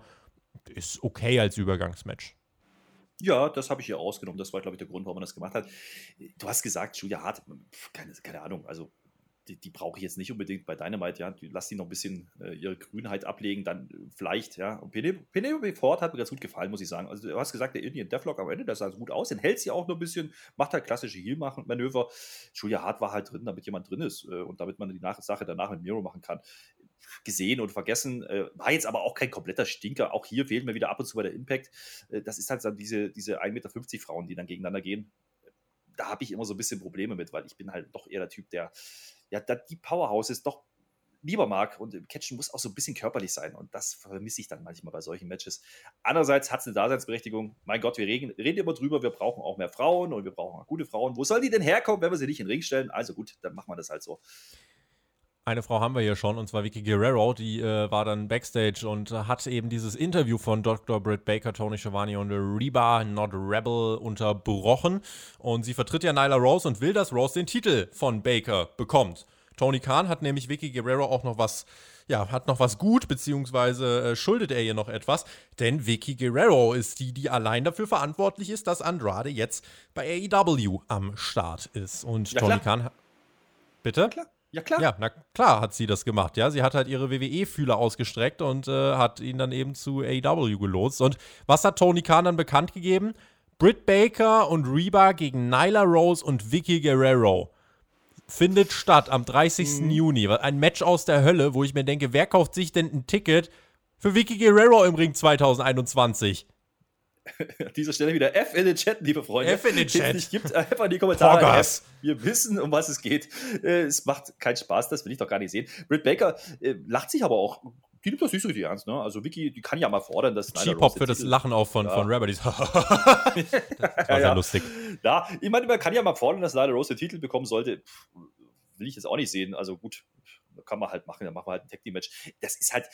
ist okay als Übergangsmatch. Ja, das habe ich hier ausgenommen. Das war, glaube ich, der Grund, warum man das gemacht hat. Du hast gesagt, Julia Hart, keine, keine Ahnung, also die, die brauche ich jetzt nicht unbedingt bei Dynamite, ja. Lass die noch ein bisschen äh, ihre Grünheit ablegen, dann äh, vielleicht, ja. Und Penelope Ford hat mir ganz gut gefallen, muss ich sagen. Also, du hast gesagt, der Indian Deathlock am Ende, das sah so gut aus, den hält sie auch noch ein bisschen, macht halt klassische Heal-Manöver. Julia Hart war halt drin, damit jemand drin ist äh, und damit man die Sache danach mit Miro machen kann gesehen und vergessen. Äh, war jetzt aber auch kein kompletter Stinker. Auch hier fehlt mir wieder ab und zu bei der Impact. Äh, das ist halt dann diese, diese 1,50 Meter Frauen, die dann gegeneinander gehen. Da habe ich immer so ein bisschen Probleme mit, weil ich bin halt doch eher der Typ, der ja die Powerhouses doch lieber mag und im Catchen muss auch so ein bisschen körperlich sein und das vermisse ich dann manchmal bei solchen Matches. Andererseits hat es eine Daseinsberechtigung. Mein Gott, wir reden, reden immer drüber, wir brauchen auch mehr Frauen und wir brauchen auch gute Frauen. Wo sollen die denn herkommen, wenn wir sie nicht in den Ring stellen? Also gut, dann machen wir das halt so. Eine Frau haben wir hier schon, und zwar Vicky Guerrero, die äh, war dann Backstage und hat eben dieses Interview von Dr. Britt Baker, Tony Schiavone und Reba Not Rebel unterbrochen. Und sie vertritt ja Nyla Rose und will, dass Rose den Titel von Baker bekommt. Tony Khan hat nämlich Vicky Guerrero auch noch was, ja, hat noch was gut, beziehungsweise äh, schuldet er ihr noch etwas, denn Vicky Guerrero ist die, die allein dafür verantwortlich ist, dass Andrade jetzt bei AEW am Start ist. Und ja, Tony. Khan. Bitte? Ja, klar. Ja, klar. Ja, na klar hat sie das gemacht, ja. Sie hat halt ihre WWE-Fühler ausgestreckt und äh, hat ihn dann eben zu AEW gelotst. Und was hat Tony Khan dann bekannt gegeben? Britt Baker und Reba gegen Nyla Rose und Vicky Guerrero findet statt am 30. Mhm. Juni. Ein Match aus der Hölle, wo ich mir denke, wer kauft sich denn ein Ticket für Vicky Guerrero im Ring 2021? An dieser Stelle wieder F in den Chat, liebe Freunde. F in den Chat. Nicht gibt, einfach in die Kommentare. Vollgas. F. Wir wissen, um was es geht. Äh, es macht keinen Spaß, das will ich doch gar nicht sehen. Britt Baker äh, lacht sich aber auch. Die nimmt das nicht so richtig ernst, ne? Also Vicky, die kann ja mal fordern, dass Rose für das Lachen auch von, Ja. von Rabbit. das war sehr ja. lustig. Ja, ich meine, man kann ja mal fordern, dass Nyla Rose den Titel bekommen sollte. Pff, will ich jetzt auch nicht sehen. Also gut, kann man halt machen, dann machen wir halt ein Tag Team Match. Das ist halt,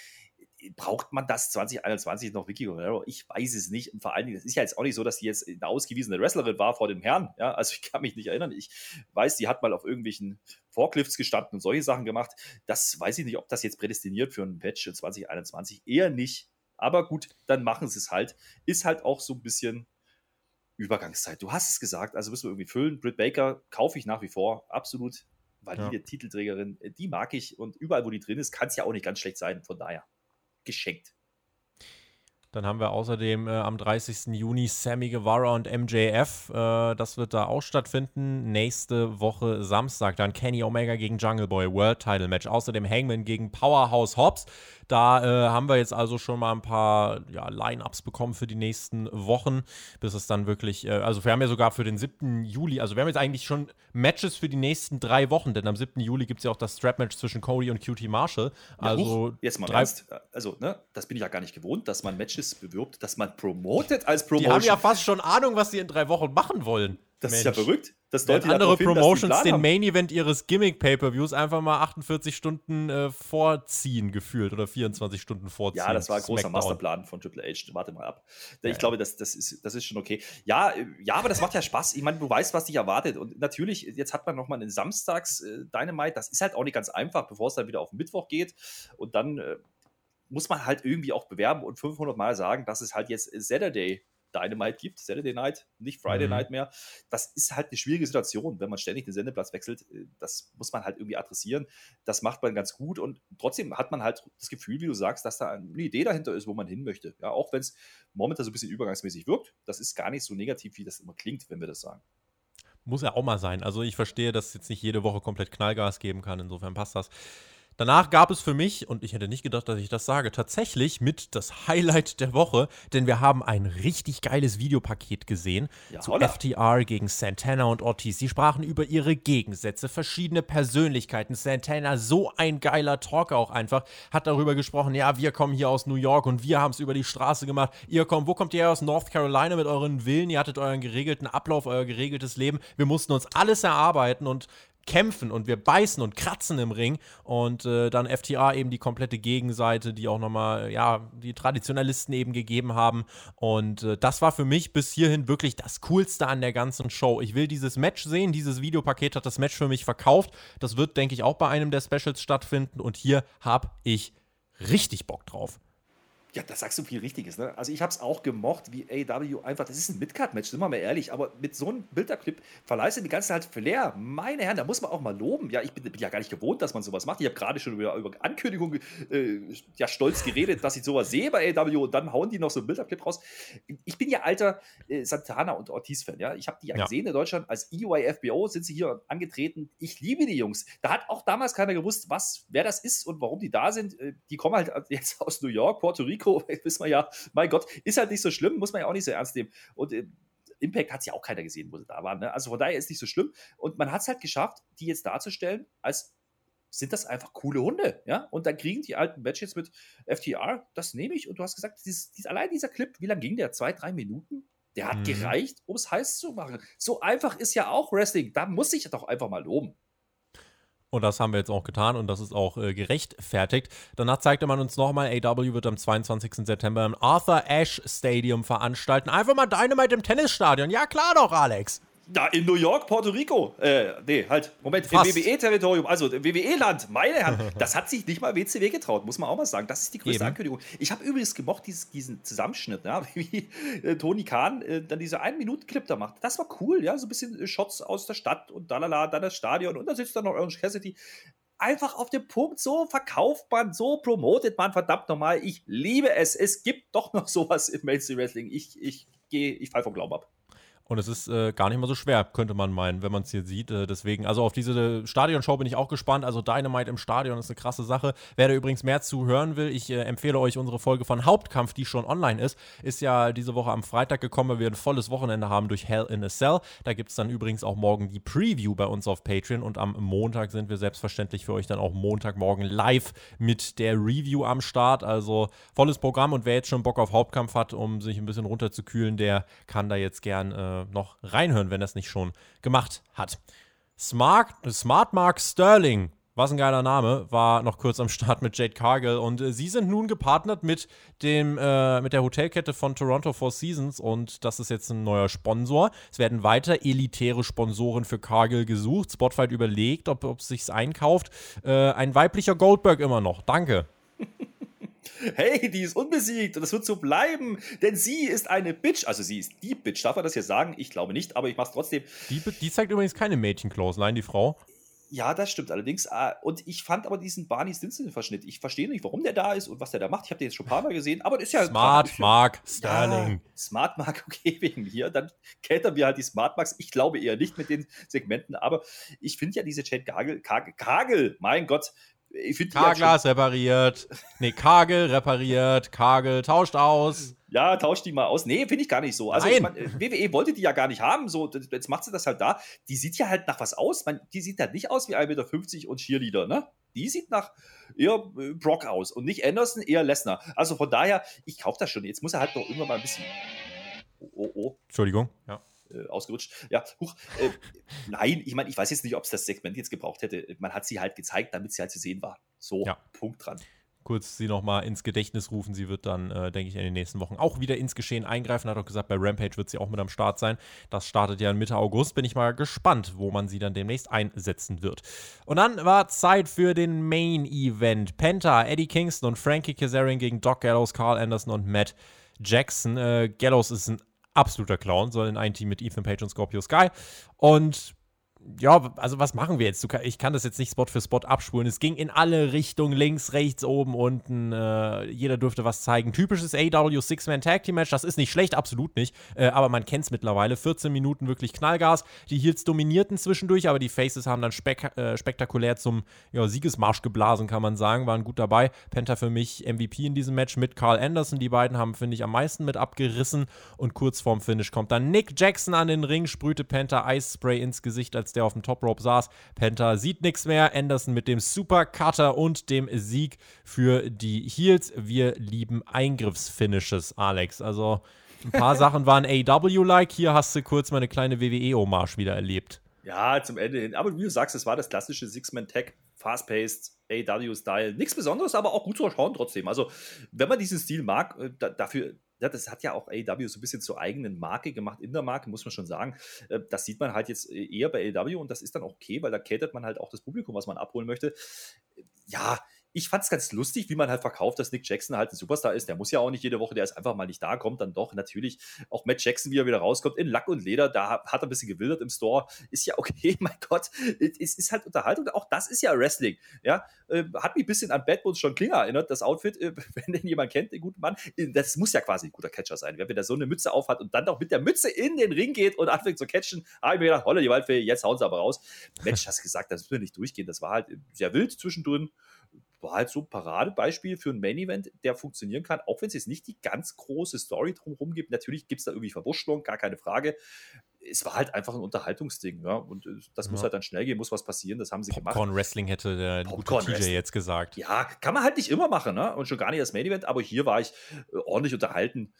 braucht man das 2021 noch Vicky Guerrero? Ich weiß es nicht. Und vor allen Dingen, das ist ja jetzt auch nicht so, dass sie jetzt eine ausgewiesene Wrestlerin war vor dem Herrn. Ja, also ich kann mich nicht erinnern. Ich weiß, die hat mal auf irgendwelchen Forklifts gestanden und solche Sachen gemacht. Das weiß ich nicht, ob das jetzt prädestiniert für ein Match in 2021. Eher nicht. Aber gut, dann machen sie es halt. Ist halt auch so ein bisschen Übergangszeit. Du hast es gesagt, also müssen wir irgendwie füllen. Britt Baker kaufe ich nach wie vor. Absolut valide Titelträgerin. Äh, Die mag ich und überall, wo die drin ist, kann es ja auch nicht ganz schlecht sein. Von daher geschenkt. Dann haben wir außerdem äh, am 30. Juni Sammy Guevara und MJF. Äh, das wird da auch stattfinden. Nächste Woche Samstag dann Kenny Omega gegen Jungle Boy World Title Match. Außerdem Hangman gegen Powerhouse Hobbs. Da äh, haben wir jetzt also schon mal ein paar ja, Line-Ups bekommen für die nächsten Wochen, bis es dann wirklich, äh, also wir haben ja sogar für den 7. Juli, also wir haben jetzt eigentlich schon Matches für die nächsten drei Wochen, denn am 7. Juli gibt es ja auch das Strap-Match zwischen Cody und QT Marshall. Ja, Also huch, jetzt mal drei, ernst. Also, ne, das bin ich ja gar nicht gewohnt, dass man Matches bewirbt, dass man promotet als die Promotion. haben ja fast schon Ahnung, was sie in drei Wochen machen wollen. das ist ja Mensch. verrückt. Das deutet ja andere hin, die Promotions den. Main Event ihres Gimmick-Pay-Per-Views einfach mal 48 Stunden äh, vorziehen gefühlt oder 24 Stunden vorziehen. Ja, das war ein großer Smackdown. Masterplan von Triple H. Warte mal ab. Ich Ja, glaube, das, das, ist, das ist schon okay. Ja, äh, ja, aber das macht ja Spaß. Ich meine, du weißt, was dich erwartet. Und natürlich, jetzt hat man nochmal einen Samstags äh, Dynamite. Das ist halt auch nicht ganz einfach, bevor es dann wieder auf Mittwoch geht. Und dann äh, muss man halt irgendwie auch bewerben und 500 Mal sagen, dass es halt jetzt Saturday Dynamite gibt, Saturday Night, nicht Friday Mhm. Night mehr. Das ist halt eine schwierige Situation, wenn man ständig den Sendeplatz wechselt. Äh, Das muss man halt irgendwie adressieren. Das macht man ganz gut und trotzdem hat man halt das Gefühl, wie du sagst, dass da eine Idee dahinter ist, wo man hin möchte. Ja, auch wenn es momentan so ein bisschen übergangsmäßig wirkt. Das ist gar nicht so negativ, wie das immer klingt, wenn wir das sagen. Muss ja auch mal sein. Also ich verstehe, dass es jetzt nicht jede Woche komplett Knallgas geben kann. Insofern passt das. Danach gab es für mich, und ich hätte nicht gedacht, dass ich das sage, tatsächlich mit das Highlight der Woche, denn wir haben ein richtig geiles Videopaket gesehen Ja, zu oder? FTR gegen Santana und Ortiz. Sie sprachen über ihre Gegensätze, verschiedene Persönlichkeiten. Santana, so ein geiler Talker auch einfach, hat darüber gesprochen, ja, wir kommen hier aus New York und wir haben es über die Straße gemacht. Ihr kommt, wo kommt ihr aus North Carolina mit euren Villen? Ihr hattet euren geregelten Ablauf, euer geregeltes Leben. Wir mussten uns alles erarbeiten und kämpfen und wir beißen und kratzen im Ring und äh, dann FTA eben die komplette Gegenseite, die auch nochmal, ja, die Traditionalisten eben gegeben haben und äh, das war für mich bis hierhin wirklich das Coolste an der ganzen Show. Ich will dieses Match sehen, dieses Videopaket hat das Match für mich verkauft, das wird, denke ich, auch bei einem der Specials stattfinden und hier habe ich richtig Bock drauf. Ja, da sagst du viel Richtiges. Ne? Also ich habe es auch gemocht, wie AW einfach, das ist ein Midcard-Match, sind wir mal ehrlich, aber mit so einem Bilderclip verleihst du die ganze Zeit Flair. Meine Herren, da muss man auch mal loben. Ja, ich bin, bin ja gar nicht gewohnt, dass man sowas macht. Ich habe gerade schon über, über Ankündigungen äh, ja, stolz geredet, dass ich sowas sehe bei AW und dann hauen die noch so einen Bilderclip raus. Ich bin ja alter äh, Santana und Ortiz-Fan. Ja? Ich habe die ja, Ja. gesehen in Deutschland als EYFBO, sind sie hier angetreten. Ich liebe die Jungs. Da hat auch damals keiner gewusst, was, wer das ist und warum die da sind. Äh, Die kommen halt jetzt aus New York, Puerto Rico, wissen wir ja, mein Gott, ist halt nicht so schlimm, muss man ja auch nicht so ernst nehmen. Und äh, Impact hat es ja auch keiner gesehen, wo sie da waren. Ne? Also von daher ist nicht so schlimm. Und man hat es halt geschafft, die jetzt darzustellen, als sind das einfach coole Hunde, ja? Und dann kriegen die alten Matches mit FTR, das nehme ich. Und du hast gesagt, dieses, dieses, allein dieser Clip, wie lang ging der? Zwei, drei Minuten? Der hat Mhm. gereicht, um es heiß zu machen. So einfach ist ja auch Wrestling. Da muss ich doch einfach mal loben. Und das haben wir jetzt auch getan und das ist auch äh, gerechtfertigt. Danach zeigte man uns nochmal, AW wird am 22. September im Arthur Ashe Stadium veranstalten. Einfach mal Dynamite im Tennisstadion. Ja, klar doch, Alex. Da in New York, Puerto Rico. Äh, nee, halt, Moment, Fast. im WWE-Territorium, also WWE-Land, meine Herren, das hat sich nicht mal WCW getraut, muss man auch mal sagen. Das ist die größte Eben. Ankündigung. Ich habe übrigens gemocht, dieses, diesen Zusammenschnitt, ja, wie äh, Tony Khan äh, dann diese 1-Minuten-Clip da macht. Das war cool, ja, so ein bisschen äh, Shots aus der Stadt und dalala, dann das Stadion und da sitzt dann noch Orange Cassidy. Einfach auf den Punkt, so verkauft man, so promotet man, verdammt nochmal. Ich liebe es. Es gibt doch noch sowas im Mainstream Wrestling. Ich, ich gehe, ich fall vom Glauben ab. Und es ist äh, gar nicht mal so schwer, könnte man meinen, wenn man es hier sieht. Äh, deswegen, also auf diese Stadionshow bin ich auch gespannt. Also Dynamite im Stadion ist eine krasse Sache. Wer da übrigens mehr zu hören will, ich äh, empfehle euch unsere Folge von Hauptkampf, die schon online ist. Ist ja diese Woche am Freitag gekommen, weil wir ein volles Wochenende haben durch Hell in a Cell. Da gibt es dann übrigens auch morgen die Preview bei uns auf Patreon. Und am Montag sind wir selbstverständlich für euch dann auch Montagmorgen live mit der Review am Start. Also volles Programm. Und wer jetzt schon Bock auf Hauptkampf hat, um sich ein bisschen runterzukühlen, der kann da jetzt gern äh, noch reinhören, wenn er es nicht schon gemacht hat. Smart, Smart Mark Sterling, was ein geiler Name, war noch kurz am Start mit Jade Cargill und äh, sie sind nun gepartnert mit dem äh, mit der Hotelkette von Toronto Four Seasons und das ist jetzt ein neuer Sponsor. Es werden weiter elitäre Sponsoren für Cargill gesucht. Spotlight überlegt, ob es sich einkauft. Äh, ein weiblicher Goldberg immer noch. Danke. Hey, die ist unbesiegt und das wird so bleiben, denn sie ist eine Bitch. Also sie ist die Bitch. Darf man das hier sagen? Ich glaube nicht, aber ich mache es trotzdem. Die, die zeigt übrigens keine Mädchenklauslein, die Frau. Ja, das stimmt allerdings. Ah, und ich fand aber diesen Barney Stinson-Verschnitt. Ich verstehe nicht, warum der da ist und was der da macht. Ich habe den jetzt schon ein paar Mal gesehen, aber das ist ja. Smart Mark Sterling. Ja, Smart Mark, okay, wegen mir. Dann catern wir halt die Smart Marks. Ich glaube eher nicht mit den Segmenten, aber ich finde ja diese Chad Kagel, Kagel, Kagel, mein Gott, Karglas repariert. Nee, Kagel repariert. Kagel tauscht aus. Ja, tauscht die mal aus. Nee, finde ich gar nicht so. Also, ich mein, WWE wollte die ja gar nicht haben. So, jetzt macht sie das halt da. Die sieht ja halt nach was aus. Man, die sieht halt nicht aus wie 1,50 Meter und Cheerleader, ne? Die sieht nach eher äh, Brock aus und nicht Anderson, eher Lesnar. Also von daher, ich kaufe das schon. Jetzt muss er halt doch irgendwann mal ein bisschen. Oh, oh, oh. Entschuldigung, ja äh, ausgerutscht. Ja, huch, äh, nein, ich meine, ich weiß jetzt nicht, ob es das Segment jetzt gebraucht hätte. Man hat sie halt gezeigt, damit sie halt zu sehen war. So, ja. Punkt dran kurz sie nochmal ins Gedächtnis rufen. Sie wird dann, äh, denke ich, in den nächsten Wochen auch wieder ins Geschehen eingreifen. Hat auch gesagt, bei Rampage wird sie auch mit am Start sein. Das startet ja Mitte August. Bin ich mal gespannt, wo man sie dann demnächst einsetzen wird. Und dann war Zeit für den Main Event. Penta, Eddie Kingston und Frankie Kazarian gegen Doc Gallows, Carl Anderson und Matt Jackson. Äh, Gallows ist ein absoluter Clown, in ein Team mit Ethan Page und Scorpio Sky. Und ja, also was machen wir jetzt? ich kann das jetzt nicht Spot für Spot abspulen. Es ging in alle Richtungen, links, rechts, oben, unten. Äh, jeder dürfte was zeigen. Typisches AW Six-Man Tag Team Match, das ist nicht schlecht, absolut nicht. Äh, aber man kennt es mittlerweile. 14 Minuten wirklich Knallgas. Die Heels dominierten zwischendurch, aber die Faces haben dann spek äh, spektakulär zum ja, Siegesmarsch geblasen, kann man sagen. Waren gut dabei. Penta für mich MVP in diesem Match mit Carl Anderson. Die beiden haben, finde ich, am meisten mit abgerissen. Und kurz vorm Finish kommt dann Nick Jackson an den Ring, sprühte Penta Eisspray ins Gesicht, als der auf dem Top Rope saß. Penta sieht nichts mehr. Anderson mit dem Super Cutter und dem Sieg für die Heels. Wir lieben Eingriffsfinishes, Alex. Also ein paar Sachen waren AW-like. Hier hast du kurz mal eine kleine WWE-Hommage wieder erlebt. Ja, zum Ende hin. Aber wie du sagst, es war das klassische Six-Man-Tag, fast-paced, AW-Style. Nichts Besonderes, aber auch gut zu schauen trotzdem. Also, wenn man diesen Stil mag, äh, da, dafür ja, das hat ja auch AEW so ein bisschen zur eigenen Marke gemacht, in der Marke, muss man schon sagen. Äh, das sieht man halt jetzt äh, eher bei AEW und das ist dann auch okay, weil da catert man halt auch das Publikum, was man abholen möchte. Ja, ich fand es ganz lustig, wie man halt verkauft, dass Nick Jackson halt ein Superstar ist. Der muss ja auch nicht jede Woche, der ist einfach mal nicht da, kommt dann doch. Natürlich auch Matt Jackson, wie er wieder rauskommt, in Lack und Leder, da hat er ein bisschen gewildert im Store. Ist ja okay, mein Gott. Es ist halt Unterhaltung. Auch das ist ja Wrestling. Ja, äh, hat mich ein bisschen an Bad Bones John Klinger erinnert, das Outfit, äh, wenn den jemand kennt, den guten Mann. Das muss ja quasi ein guter Catcher sein. Wenn der so eine Mütze aufhat und dann auch mit der Mütze in den Ring geht und anfängt zu catchen, habe ich mir gedacht, holla die Waldfee, jetzt hauen sie aber raus. Mensch, hast gesagt, das müssen wir nicht durchgehen. Das war halt sehr wild zwischendrin war halt so ein Paradebeispiel für ein Main-Event, der funktionieren kann, auch wenn es jetzt nicht die ganz große Story drumherum gibt. Natürlich gibt es da irgendwie Verwurschtelung, gar keine Frage. Es war halt einfach ein Unterhaltungsding, ja. Und äh, das ja. muss halt dann schnell gehen, muss was passieren. Das haben sie Popcorn gemacht. Wrestling hätte der Popcorn gute TJ jetzt gesagt. Ja, kann man halt nicht immer machen, ne? Und schon gar nicht als Main-Event, aber hier war ich äh, ordentlich unterhalten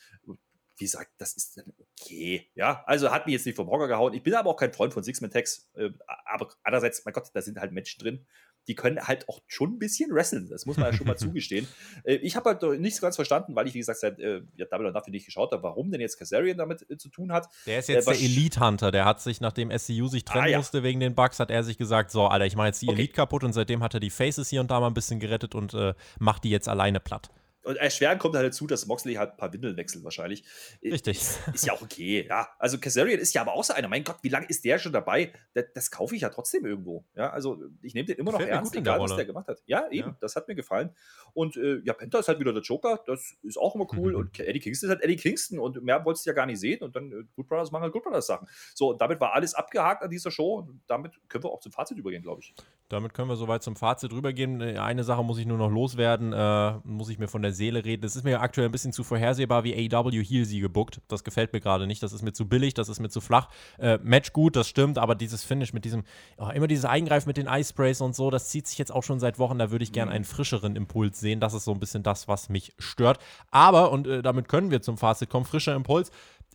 wie gesagt, das ist dann okay. Ja, also hat mich jetzt nicht vom Hocker gehauen. Ich bin aber auch kein Freund von Six-Man-Tags. Äh, aber andererseits, mein Gott, da sind halt Menschen drin, die können halt auch schon ein bisschen wresteln. Das muss man ja schon mal zugestehen. Äh, ich habe halt nicht so ganz verstanden, weil ich, wie gesagt, seit äh, ja, Double or Nothing nicht geschaut habe, warum denn jetzt Kazarian damit äh, zu tun hat. Der ist jetzt äh, der Elite-Hunter. Der hat sich, nachdem SCU sich trennen ah, ja. musste wegen den Bugs, hat er sich gesagt, so, Alter, ich mache jetzt die okay. Elite kaputt und seitdem hat er die Faces hier und da mal ein bisschen gerettet und äh, macht die jetzt alleine platt. Und erschwerend kommt halt dazu, dass Moxley halt ein paar Windeln wechselt wahrscheinlich. Richtig. Ist, ist ja auch okay, ja. Also Kazarian ist ja aber auch so einer. Mein Gott, wie lange ist der schon dabei? Das, das kaufe ich ja trotzdem irgendwo. Ja, also ich nehme den immer noch ernst, egal was der gemacht hat. Ja, eben, ja. das hat mir gefallen. Und äh, ja, Penta ist halt wieder der Joker, das ist auch immer cool. Mhm. Und Eddie Kingston ist halt Eddie Kingston und mehr wolltest du ja gar nicht sehen. Und dann äh, Good Brothers machen halt Good Brothers Sachen. So, und damit war alles abgehakt an dieser Show. Und damit können wir auch zum Fazit übergehen, glaube ich. Damit können wir soweit zum Fazit rübergehen. Äh, eine Sache muss ich nur noch loswerden, äh, muss ich mir von der Seele reden. Es ist mir aktuell ein bisschen zu vorhersehbar, wie AEW hier sie gebuckt. Das gefällt mir gerade nicht. Das ist mir zu billig, das ist mir zu flach. Äh, Match gut, das stimmt, aber dieses Finish mit diesem, oh, immer dieses Eingreifen mit den Ice Sprays und so, das zieht sich jetzt auch schon seit Wochen. Da würde ich gerne mhm. einen frischeren Impuls sehen. Das ist so ein bisschen das, was mich stört. Aber, und äh, damit können wir zum Fazit kommen, frischer Impuls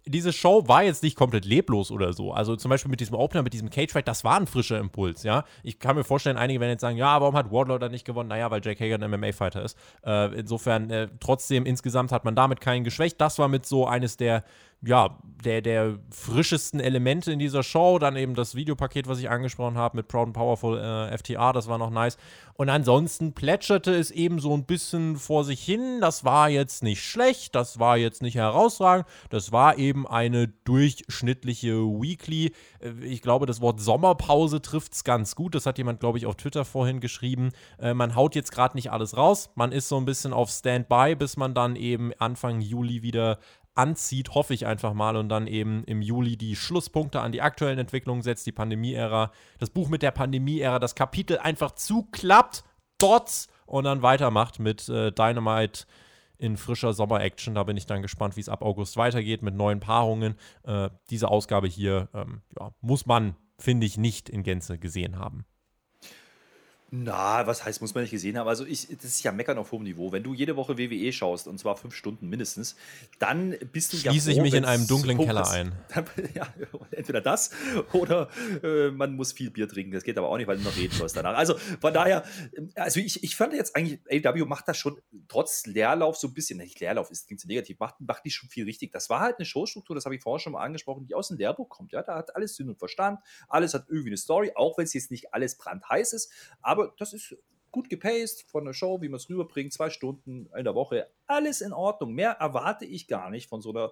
diese Show war jetzt nicht komplett leblos oder so. Also zum Beispiel mit diesem Opener, mit diesem Cage-Fight, das war ein frischer Impuls, ja. Ich kann mir vorstellen, einige werden jetzt sagen, ja, warum hat Wardlow dann nicht gewonnen? Naja, weil Jake Hager ein MMA-Fighter ist. Äh, insofern, äh, trotzdem, insgesamt hat man damit keinen geschwächt. Das war mit so eines der ja, der, der frischesten Elemente in dieser Show. Dann eben das Videopaket, was ich angesprochen habe mit Proud and Powerful äh, FTA, das war noch nice. Und ansonsten plätscherte es eben so ein bisschen vor sich hin. Das war jetzt nicht schlecht, das war jetzt nicht herausragend. Das war eben eine durchschnittliche Weekly. Äh, ich glaube, das Wort Sommerpause trifft es ganz gut. Das hat jemand, glaube ich, auf Twitter vorhin geschrieben. Äh, man haut jetzt gerade nicht alles raus. Man ist so ein bisschen auf Standby, bis man dann eben Anfang Juli wieder anzieht, hoffe ich einfach mal, und dann eben im Juli die Schlusspunkte an die aktuellen Entwicklungen setzt, die Pandemie-Ära, das Buch mit der Pandemie-Ära, das Kapitel einfach zuklappt, dort und dann weitermacht mit äh, Dynamite in frischer Sommer-Action. Da bin ich dann gespannt, wie es ab August weitergeht mit neuen Paarungen. Äh, diese Ausgabe hier ähm, ja, muss man, finde ich, nicht in Gänze gesehen haben. Na, was heißt, muss man nicht gesehen haben? Also ich, das ist ja meckern auf hohem Niveau. Wenn du jede Woche WWE schaust, und zwar fünf Stunden mindestens, dann bist du Schließe ja froh, ich mich in einem dunklen Keller ein. Dann, ja, entweder das oder äh, man muss viel Bier trinken. Das geht aber auch nicht, weil du noch reden sollst danach. Also von daher, also ich, ich fand jetzt eigentlich, AW macht das schon trotz Leerlauf so ein bisschen, nicht Leerlauf ist klingt so negativ, macht, macht die schon viel richtig. Das war halt eine Showstruktur, das habe ich vorher schon mal angesprochen, die aus dem Lehrbuch kommt. Ja, da hat alles Sinn und Verstand, alles hat irgendwie eine Story, auch wenn es jetzt nicht alles brandheiß ist, aber das ist gut gepaced von der Show, wie man es rüberbringt, zwei Stunden in der Woche, alles in Ordnung. Mehr erwarte ich gar nicht von so einer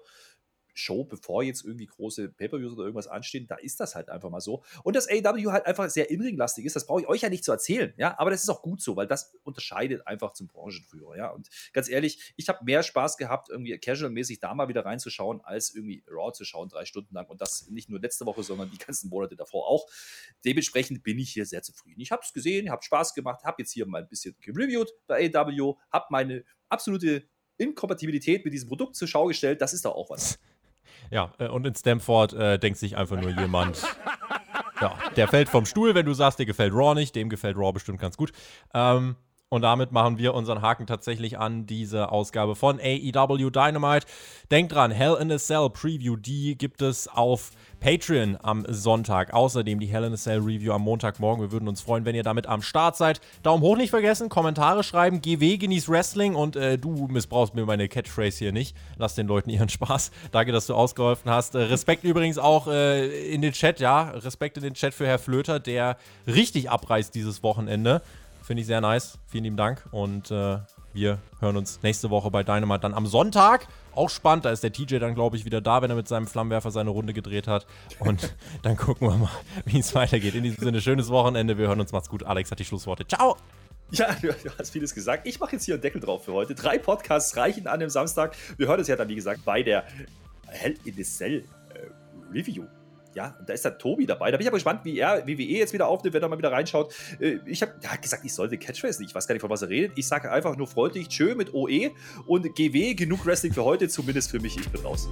Show, bevor jetzt irgendwie große Pay-Per-Views oder irgendwas anstehen, da ist das halt einfach mal so. Und dass AW halt einfach sehr inringlastig ist, das brauche ich euch ja nicht zu erzählen, ja, aber das ist auch gut so, weil das unterscheidet einfach zum Branchenführer, ja. Und ganz ehrlich, ich habe mehr Spaß gehabt, irgendwie casual-mäßig da mal wieder reinzuschauen, als irgendwie Raw zu schauen, drei Stunden lang. Und das nicht nur letzte Woche, sondern die ganzen Monate davor auch. Dementsprechend bin ich hier sehr zufrieden. Ich habe es gesehen, habe Spaß gemacht, habe jetzt hier mal ein bisschen gereviewt bei AW, habe meine absolute Inkompatibilität mit diesem Produkt zur Schau gestellt. Das ist doch auch was. Ja, äh, und in Stamford äh, denkt sich einfach nur jemand, ja, der fällt vom Stuhl, wenn du sagst, dir gefällt Raw nicht, dem gefällt Raw bestimmt ganz gut. Ähm, und damit machen wir unseren Haken tatsächlich an diese Ausgabe von AEW Dynamite. Denkt dran, Hell in a Cell Preview, die gibt es auf Patreon am Sonntag. Außerdem die Hell in a Cell Review am Montagmorgen. Wir würden uns freuen, wenn ihr damit am Start seid. Daumen hoch nicht vergessen, Kommentare schreiben, GW genießt Wrestling und äh, du missbrauchst mir meine Catchphrase hier nicht. Lass den Leuten ihren Spaß. Danke, dass du ausgeholfen hast. Äh, Respekt übrigens auch äh, in den Chat, ja. Respekt in den Chat für Herr Flöter, der richtig abreißt dieses Wochenende. Finde ich sehr nice. Vielen lieben Dank. Und äh, wir hören uns nächste Woche bei Dynamite dann am Sonntag. Auch spannend, da ist der TJ dann, glaube ich, wieder da, wenn er mit seinem Flammenwerfer seine Runde gedreht hat. Und dann gucken wir mal, wie es weitergeht. In diesem Sinne, schönes Wochenende. Wir hören uns. Macht's gut. Alex hat die Schlussworte. Ciao! Ja, du hast vieles gesagt. Ich mache jetzt hier einen Deckel drauf für heute. Drei Podcasts reichen an dem Samstag. Wir hören es ja dann, wie gesagt, bei der Hell in the Cell äh, Review ja, da ist der Tobi dabei. Da bin ich aber gespannt, wie er WWE jetzt wieder aufnimmt, wenn er mal wieder reinschaut. Äh, ich habe ja, gesagt, ich sollte Catchphrase nicht. Ich weiß gar nicht, von was er redet. Ich sage einfach nur freundlich, tschö mit OE und GW, genug Wrestling für heute, zumindest für mich. Ich bin raus.